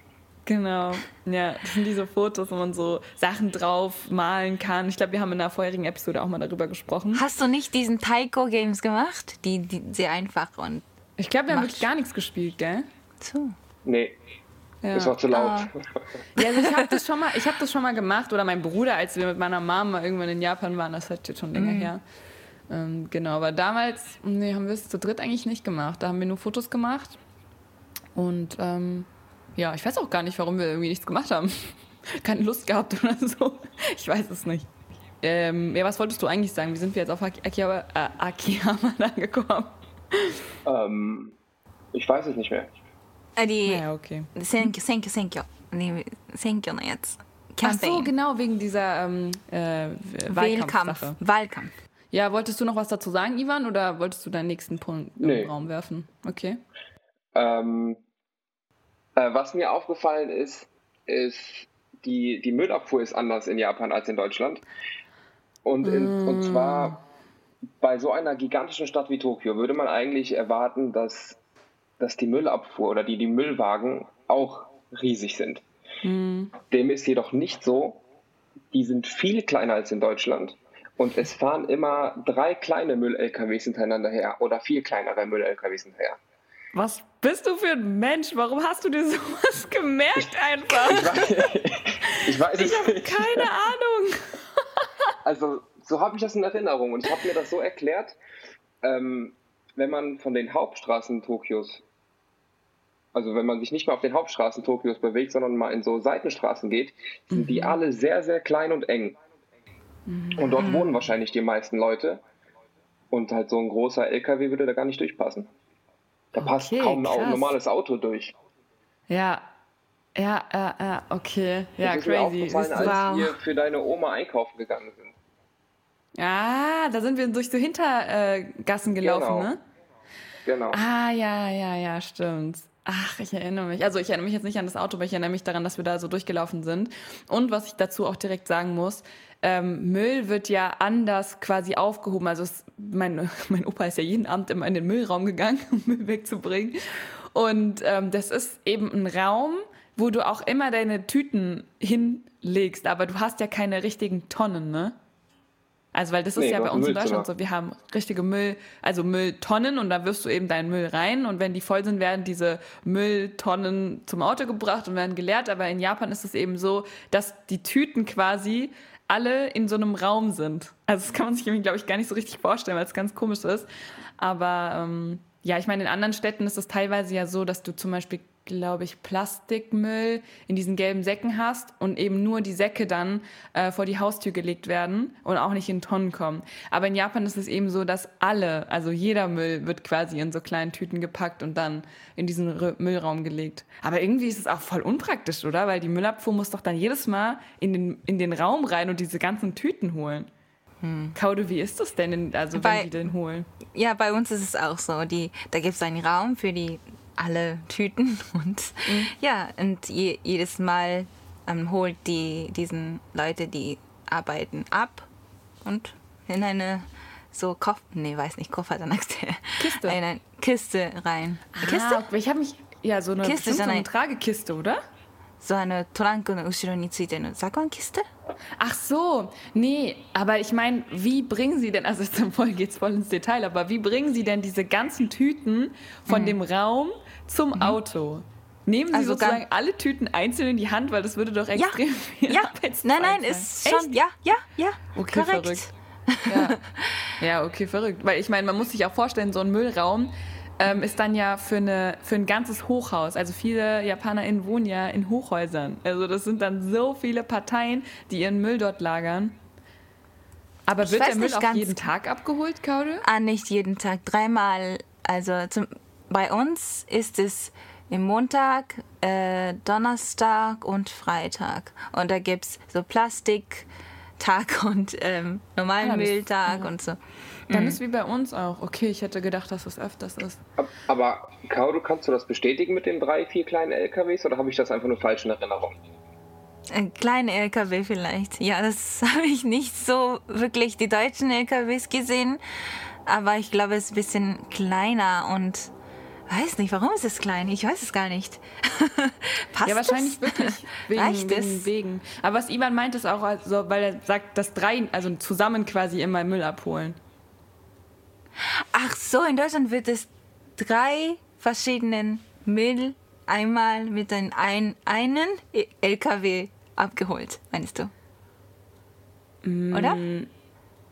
Genau, ja, das sind diese Fotos, wo man so Sachen drauf malen kann. Ich glaube, wir haben in der vorherigen Episode auch mal darüber gesprochen. Hast du nicht diesen Taiko Games gemacht? Die, die sehr einfach und. Ich glaube, wir haben wirklich gar nichts gespielt, gell? So. Nee. Ja. Das war zu laut. Ah. Ja, also ich habe das, schon mal, hab das schon mal gemacht. Oder mein Bruder, als wir mit meiner Mama irgendwann in Japan waren, das ist halt jetzt schon länger mhm. her. Ähm, genau, aber damals nee, haben wir es zu dritt eigentlich nicht gemacht. Da haben wir nur Fotos gemacht. Und ähm, ja, ich weiß auch gar nicht, warum wir irgendwie nichts gemacht haben. Keine Lust gehabt oder so. Ich weiß es nicht. Ähm, ja, was wolltest du eigentlich sagen? Wie sind wir jetzt auf Akiyama, äh, Akiyama angekommen? Ähm, ich weiß es nicht mehr. Äh, die ja, okay. Senkyo, Senkyo, Senkyo. Nee, Senkyo ne jetzt. Ach so, genau, wegen dieser ähm, äh, Wahlkampf. Wahlkampf. Ja, wolltest du noch was dazu sagen, Ivan, oder wolltest du deinen nächsten Punkt nee. im Raum werfen? Okay. Ähm, äh, was mir aufgefallen ist, ist, die, die Müllabfuhr ist anders in Japan als in Deutschland. Und, in, mm. und zwar bei so einer gigantischen Stadt wie Tokio würde man eigentlich erwarten, dass dass die Müllabfuhr oder die, die Müllwagen auch riesig sind. Mhm. Dem ist jedoch nicht so. Die sind viel kleiner als in Deutschland. Und es fahren immer drei kleine Müll-LKWs hintereinander her oder vier kleinere Müll-LKWs hinterher. Was bist du für ein Mensch? Warum hast du dir sowas gemerkt einfach? Ich weiß, ich Ich habe keine Ahnung. Also, so habe ich das in Erinnerung. Und ich habe mir das so erklärt, ähm, wenn man von den Hauptstraßen Tokios, also wenn man sich nicht mehr auf den Hauptstraßen Tokios bewegt, sondern mal in so Seitenstraßen geht, sind mhm. die alle sehr, sehr klein und eng. Mhm. Und dort wohnen wahrscheinlich die meisten Leute. Und halt so ein großer LKW würde da gar nicht durchpassen. Da okay, passt kaum krass. ein normales Auto durch. Ja, ja, ja, ja, okay. Ja, das ist crazy. Mir aufgefallen, als wow. wir für deine Oma einkaufen gegangen sind. Ah, da sind wir durch so Hintergassen gelaufen, genau. ne? Genau. Ah, ja, ja, ja, stimmt. Ach, ich erinnere mich. Also ich erinnere mich jetzt nicht an das Auto, aber ich erinnere mich daran, dass wir da so durchgelaufen sind. Und was ich dazu auch direkt sagen muss, ähm, Müll wird ja anders quasi aufgehoben. Also es, mein, mein Opa ist ja jeden Abend immer in den Müllraum gegangen, um Müll wegzubringen. Und ähm, das ist eben ein Raum, wo du auch immer deine Tüten hinlegst, aber du hast ja keine richtigen Tonnen, ne? Also, weil das ist nee, ja bei uns in Deutschland so, wir haben richtige Müll, also Mülltonnen und da wirfst du eben deinen Müll rein und wenn die voll sind, werden diese Mülltonnen zum Auto gebracht und werden geleert. Aber in Japan ist es eben so, dass die Tüten quasi alle in so einem Raum sind. Also das kann man sich irgendwie, glaube ich, gar nicht so richtig vorstellen, weil es ganz komisch ist. Aber ähm, ja, ich meine, in anderen Städten ist es teilweise ja so, dass du zum Beispiel glaube ich, Plastikmüll in diesen gelben Säcken hast und eben nur die Säcke dann äh, vor die Haustür gelegt werden und auch nicht in Tonnen kommen. Aber in Japan ist es eben so, dass alle, also jeder Müll wird quasi in so kleinen Tüten gepackt und dann in diesen R Müllraum gelegt. Aber irgendwie ist es auch voll unpraktisch, oder? Weil die Müllabfuhr muss doch dann jedes Mal in den, in den Raum rein und diese ganzen Tüten holen. Hm. Kaude, wie ist das denn, also bei, wenn die den holen? Ja, bei uns ist es auch so. Die, da gibt es einen Raum für die alle Tüten und mhm. ja, und je, jedes Mal ähm, holt die diesen Leute, die arbeiten, ab und in eine so Koffer, nee, weiß nicht, Koffer, dann Kiste. eine Kiste rein. Ah, Kiste? Ich habe mich, ja, so eine, Kiste, so eine Tragekiste, oder? so eine Toranko no Ushiro ni tsuite man Kiste? Ach so, nee, aber ich meine, wie bringen Sie denn, also jetzt voll geht's voll ins Detail, aber wie bringen Sie denn diese ganzen Tüten von mhm. dem Raum zum mhm. Auto? Nehmen Sie also sozusagen alle Tüten einzeln in die Hand, weil das würde doch extrem ja, viel ja. Nein, nein, ist schon, Echt? ja, ja, ja. Okay, korrekt. verrückt. Ja. ja, okay, verrückt. Weil ich meine, man muss sich auch vorstellen, so ein Müllraum, ähm, ist dann ja für, eine, für ein ganzes Hochhaus. Also viele JapanerInnen wohnen ja in Hochhäusern. Also das sind dann so viele Parteien, die ihren Müll dort lagern. Aber ich wird der Müll auch jeden Tag abgeholt, Kaude? Ah, nicht jeden Tag. Dreimal. Also zum, bei uns ist es im Montag, äh, Donnerstag und Freitag. Und da gibt es so Plastiktag und ähm, normalen ah, Mülltag ja. und so. Dann mhm. ist wie bei uns auch. Okay, ich hätte gedacht, dass es öfters ist. Aber, Kaudo, kannst du das bestätigen mit den drei, vier kleinen LKWs oder habe ich das einfach nur falsch in Erinnerung? Ein kleiner LKW vielleicht. Ja, das habe ich nicht so wirklich die deutschen LKWs gesehen. Aber ich glaube, es ist ein bisschen kleiner und weiß nicht, warum ist es klein? Ich weiß es gar nicht. Passt ja, wahrscheinlich das? wirklich wegen, Reicht wegen, wegen. Aber was Ivan meint, ist auch, also, weil er sagt, dass drei, also zusammen quasi immer Müll abholen. Ach so, in Deutschland wird es drei verschiedenen Müll einmal mit ein, ein, einen LKW abgeholt, meinst du? Mm, Oder?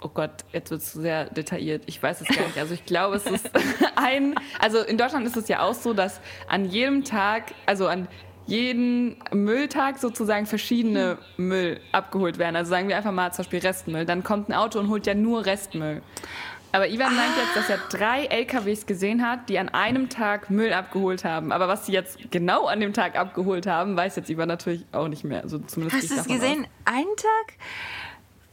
Oh Gott, jetzt wird es sehr detailliert. Ich weiß es gar nicht. Also ich glaube, es ist ein. Also in Deutschland ist es ja auch so, dass an jedem Tag, also an jeden Mülltag sozusagen verschiedene Müll abgeholt werden. Also sagen wir einfach mal zum Beispiel Restmüll. Dann kommt ein Auto und holt ja nur Restmüll. Aber Ivan ah. meint jetzt, dass er drei LKWs gesehen hat, die an einem Tag Müll abgeholt haben. Aber was sie jetzt genau an dem Tag abgeholt haben, weiß jetzt Ivan natürlich auch nicht mehr. Also zumindest Hast du es gesehen? Aus. Einen Tag?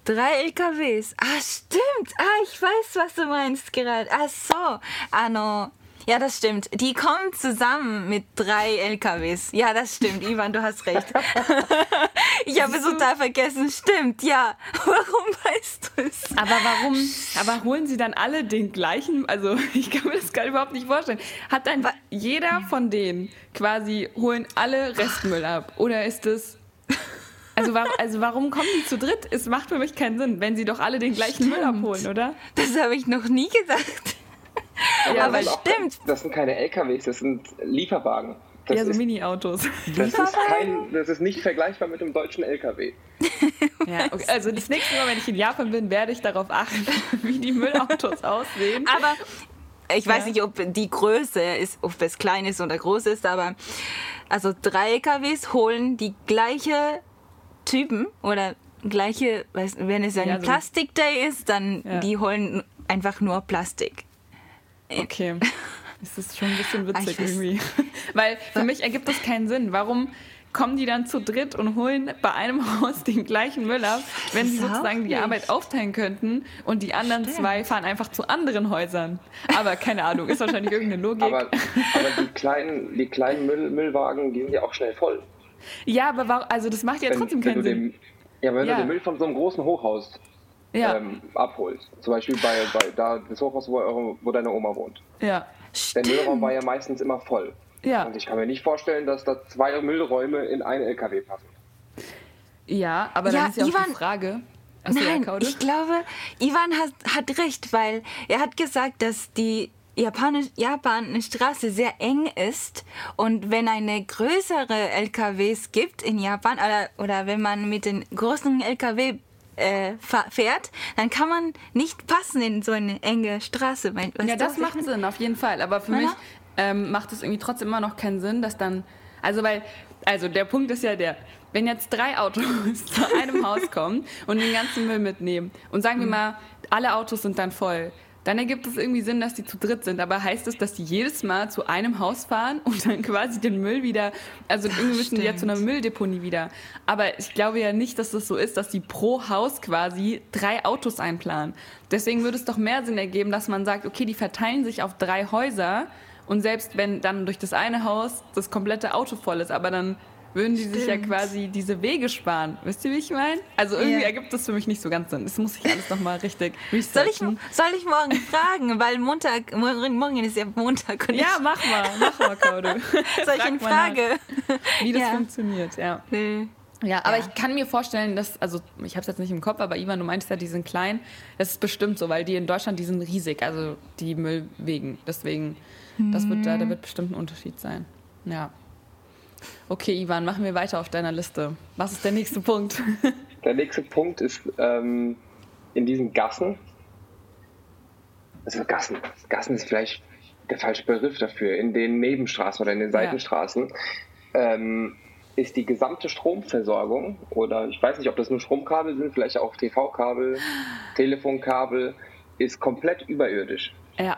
Drei LKWs. Ah, stimmt. Ah, ich weiß, was du meinst gerade. Ach so. Ano, Ja, das stimmt. Die kommen zusammen mit drei LKWs. Ja, das stimmt. Ivan, du hast recht. ich habe es total vergessen. Stimmt, ja. Warum weißt du es? Aber warum? Aber holen sie dann alle den gleichen? Also, ich kann mir das gar überhaupt nicht vorstellen. Hat dann jeder von denen quasi holen alle Restmüll ab? Oder ist es also, war, also warum kommen die zu dritt? Es macht für mich keinen Sinn, wenn sie doch alle den gleichen Müll abholen, oder? Das habe ich noch nie gedacht. Ja, aber stimmt. das sind keine LKWs, das sind Lieferwagen. Das ja, so Mini-Autos. Das, ist das ist nicht vergleichbar mit einem deutschen LKW. Ja, okay. Also das nächste Mal, wenn ich in Japan bin, werde ich darauf achten, wie die Müllautos aussehen. Aber ich weiß ja. nicht, ob die Größe ist, ob es klein ist oder groß ist, aber also drei LKWs holen die gleiche Typen oder gleiche, wenn es ein ja, so Plastik-Day ist, dann ja. die holen einfach nur Plastik. Okay. Das ist schon ein bisschen witzig irgendwie. Weil für mich ergibt das keinen Sinn. Warum kommen die dann zu dritt und holen bei einem Haus den gleichen Müll ab, wenn sie sozusagen die Arbeit aufteilen könnten und die anderen Stimmt. zwei fahren einfach zu anderen Häusern. Aber keine Ahnung, ist wahrscheinlich irgendeine Logik. Aber, aber die kleinen, die kleinen Müll, Müllwagen gehen ja auch schnell voll. Ja, aber warum, also das macht ja wenn, trotzdem keinen Sinn. Den, ja, wenn ja. du den Müll von so einem großen Hochhaus ja. ähm, abholst, zum Beispiel bei, bei da das Hochhaus, wo, eure, wo deine Oma wohnt. Ja. Der Müllraum war ja meistens immer voll. Ja. Und ich kann mir nicht vorstellen, dass da zwei Müllräume in einen LKW passen. Ja, aber ja, dann ist ja Ivan, auch die Frage. Achso, nein, ich glaube, Ivan hat, hat recht, weil er hat gesagt, dass die Japanisch, Japan eine Straße sehr eng ist und wenn eine größere LKWs gibt in Japan oder, oder wenn man mit den großen LKW äh, fährt, dann kann man nicht passen in so eine enge Straße. Weißt ja, das macht Sinn, auf jeden Fall. Aber für Meine? mich ähm, macht es irgendwie trotzdem immer noch keinen Sinn, dass dann, also weil, also der Punkt ist ja der, wenn jetzt drei Autos zu einem Haus kommen und den ganzen Müll mitnehmen und sagen wir mhm. mal, alle Autos sind dann voll, dann ergibt es irgendwie Sinn, dass die zu dritt sind. Aber heißt das, dass die jedes Mal zu einem Haus fahren und dann quasi den Müll wieder, also irgendwie müssen die ja zu einer Mülldeponie wieder. Aber ich glaube ja nicht, dass das so ist, dass die pro Haus quasi drei Autos einplanen. Deswegen würde es doch mehr Sinn ergeben, dass man sagt, okay, die verteilen sich auf drei Häuser und selbst wenn dann durch das eine Haus das komplette Auto voll ist, aber dann würden die Stimmt. sich ja quasi diese Wege sparen. Wisst ihr, wie ich meine? Also irgendwie yeah. ergibt das für mich nicht so ganz Sinn. Das muss ich alles nochmal richtig researchen. Soll ich, soll ich morgen fragen? Weil Montag, morgen, morgen ist ja Montag. ja, mach mal, mach mal, Kaude. soll ich ihn frage? Wie das ja. funktioniert, ja. Nee. Ja, aber ja. ich kann mir vorstellen, dass, also ich habe es jetzt nicht im Kopf, aber Ivan, du meintest ja, die sind klein. Das ist bestimmt so, weil die in Deutschland, die sind riesig, also die Müllwegen. Deswegen, das wird, da, da wird bestimmt ein Unterschied sein. Ja. Okay, Ivan, machen wir weiter auf deiner Liste. Was ist der nächste Punkt? Der nächste Punkt ist ähm, in diesen Gassen. Also Gassen. Gassen ist vielleicht der falsche Begriff dafür. In den Nebenstraßen oder in den Seitenstraßen ja. ähm, ist die gesamte Stromversorgung oder ich weiß nicht, ob das nur Stromkabel sind, vielleicht auch TV-Kabel, Telefonkabel, ist komplett überirdisch. Ja,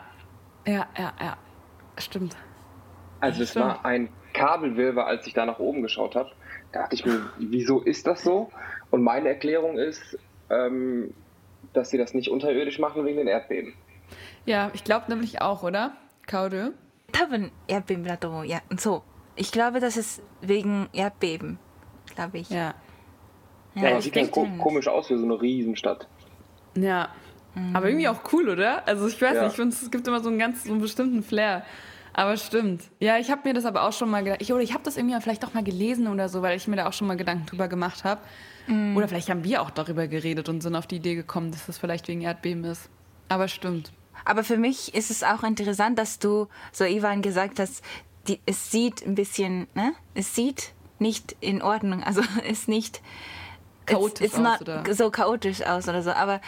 ja, ja, ja. Stimmt. Also es war ein Kabelwirrwarr, als ich da nach oben geschaut habe. Da dachte ich mir, wieso ist das so? Und meine Erklärung ist, ähm, dass sie das nicht unterirdisch machen wegen den Erdbeben. Ja, ich glaube nämlich auch, oder? Kaude? 多分 Erdbeben da to, ja, so. Ich glaube, das ist wegen Erdbeben, glaube ich. Ja. Ja, ja das sieht dann ko komisch aus wie so eine Riesenstadt. Ja. Mhm. Aber irgendwie auch cool, oder? Also ich weiß ja. nicht, ich finde, es gibt immer so einen ganz, so einen bestimmten Flair. Aber stimmt. Ja, ich habe mir das aber auch schon mal gedacht. Ich, oder ich habe das irgendwie vielleicht auch mal gelesen oder so, weil ich mir da auch schon mal Gedanken drüber gemacht habe. Mm. Oder vielleicht haben wir auch darüber geredet und sind auf die Idee gekommen, dass das vielleicht wegen Erdbeben ist. Aber stimmt. Aber für mich ist es auch interessant, dass du so Ivan gesagt hast, die, es sieht ein bisschen, ne? Es sieht nicht in Ordnung, also es ist nicht chaotisch it's, it's aus, oder? so chaotisch aus oder so. Aber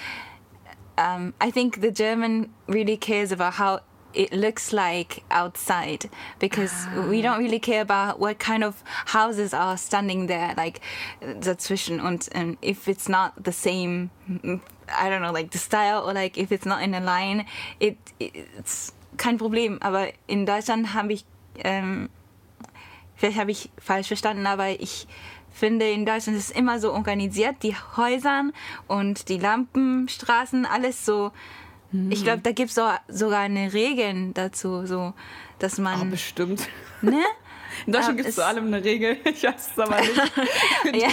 um, I think the German really cares about how it looks like outside because ah. we don't really care about what kind of houses are standing there like dazwischen und and if it's not the same I don't know like the style or like if it's not in a line it, it's kein Problem aber in Deutschland habe ich ähm, vielleicht habe ich falsch verstanden aber ich finde in Deutschland ist es immer so organisiert die Häuser und die Lampenstraßen alles so Hm. Ich glaube, da gibt es so, sogar eine Regel dazu, so, dass man. Oh, bestimmt. Ne? In Deutschland um, gibt es zu allem eine Regel. Ich weiß es aber nicht. ja.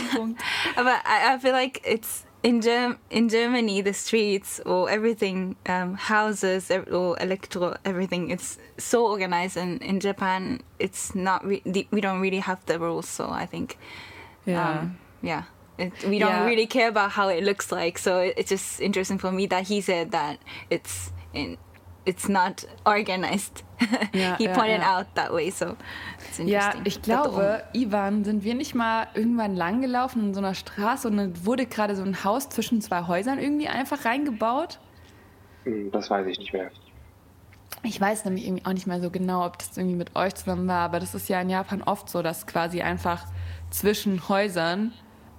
Aber I, I feel like it's in Germ in Germany the streets or everything um, houses or electro everything it's so organized and in Japan it's not we don't really have the rules so I think yeah um, yeah it, we don't yeah. really care about how it looks like so it, it's just interesting for me that he said that it's in it's not organized. Ja, He pointed ja, out that way, so Ja, ich glaube, Ivan, sind wir nicht mal irgendwann langgelaufen in so einer Straße und dann wurde gerade so ein Haus zwischen zwei Häusern irgendwie einfach reingebaut? Hm, das weiß ich nicht mehr. Ich weiß nämlich irgendwie auch nicht mehr so genau, ob das irgendwie mit euch zusammen war, aber das ist ja in Japan oft so, dass quasi einfach zwischen Häusern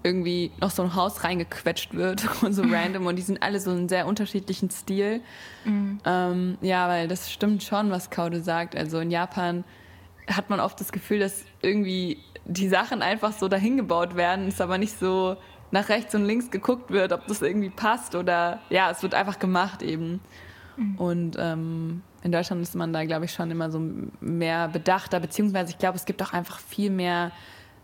irgendwie noch so ein Haus reingequetscht wird und so random und die sind alle so in sehr unterschiedlichen Stil. Mhm. Ähm, ja, weil das stimmt schon, was Kaude sagt. Also in Japan hat man oft das Gefühl, dass irgendwie die Sachen einfach so dahin gebaut werden, es aber nicht so nach rechts und links geguckt wird, ob das irgendwie passt oder ja, es wird einfach gemacht eben. Mhm. Und ähm, in Deutschland ist man da, glaube ich, schon immer so mehr bedachter, beziehungsweise ich glaube, es gibt auch einfach viel mehr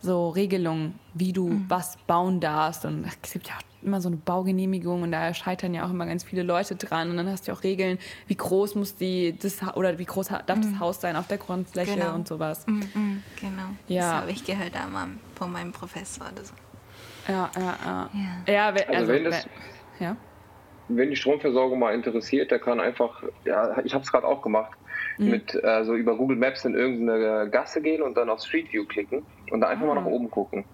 so Regelungen, wie du mhm. was bauen darfst. Und es gibt ja auch immer so eine Baugenehmigung und da scheitern ja auch immer ganz viele Leute dran. Und dann hast du auch Regeln, wie groß muss die das oder wie groß darf mhm. das Haus sein auf der Grundfläche genau. und sowas. Mhm, mhm, genau. Ja. Das habe ich gehört einmal von meinem Professor oder so. Ja, ja, ja. ja. ja also, also wenn das, ja. wenn die Stromversorgung mal interessiert, der kann einfach, ja, ich habe es gerade auch gemacht, mhm. mit äh, so über Google Maps in irgendeine Gasse gehen und dann auf Street View klicken und da einfach ah. mal nach oben gucken.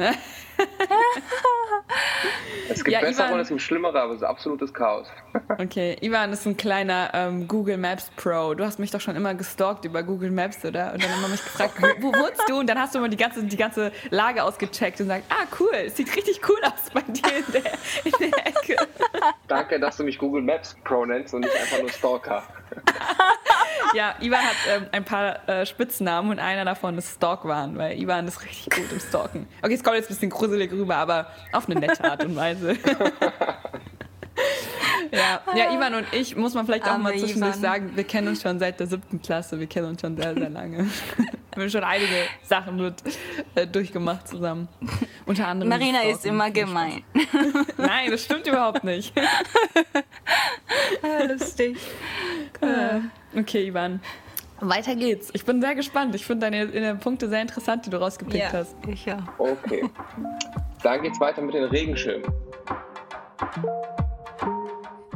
es gibt ja, bessere Ivan, und es gibt schlimmere, aber es ist absolutes Chaos. okay, Ivan ist ein kleiner ähm, Google Maps Pro. Du hast mich doch schon immer gestalkt über Google Maps, oder? Und dann immer mich gefragt, wo, wo wohnst du? Und dann hast du immer die ganze, die ganze Lage ausgecheckt und sagst, ah cool, es sieht richtig cool aus bei dir in der, in der Ecke. Danke, dass du mich Google Maps Pro nennst und nicht einfach nur Stalker. ja, Ivan hat ähm, ein paar äh, Spitznamen und einer davon ist Stalkwahn, weil Ivan ist richtig gut im Stalken. Okay, es kommt jetzt ein bisschen gruselig rüber, aber auf eine nette Art und Weise. ja. ja, Ivan und ich, muss man vielleicht auch Arme mal zwischendurch Ivan. sagen, wir kennen uns schon seit der siebten Klasse, wir kennen uns schon sehr, sehr lange. wir haben schon einige Sachen mit, äh, durchgemacht zusammen. Unter anderem. Marina ist immer gemein. Nein, das stimmt überhaupt nicht. Lustig. Äh, okay, Ivan. Weiter geht's. Ich bin sehr gespannt. Ich finde deine, deine, Punkte sehr interessant, die du rausgepickt ja, hast. Ich ja. Okay. Dann geht's weiter mit den Regenschirmen.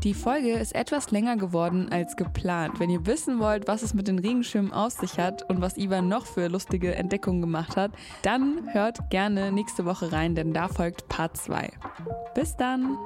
Die Folge ist etwas länger geworden als geplant. Wenn ihr wissen wollt, was es mit den Regenschirmen aus sich hat und was Ivan noch für lustige Entdeckungen gemacht hat, dann hört gerne nächste Woche rein, denn da folgt Part 2. Bis dann!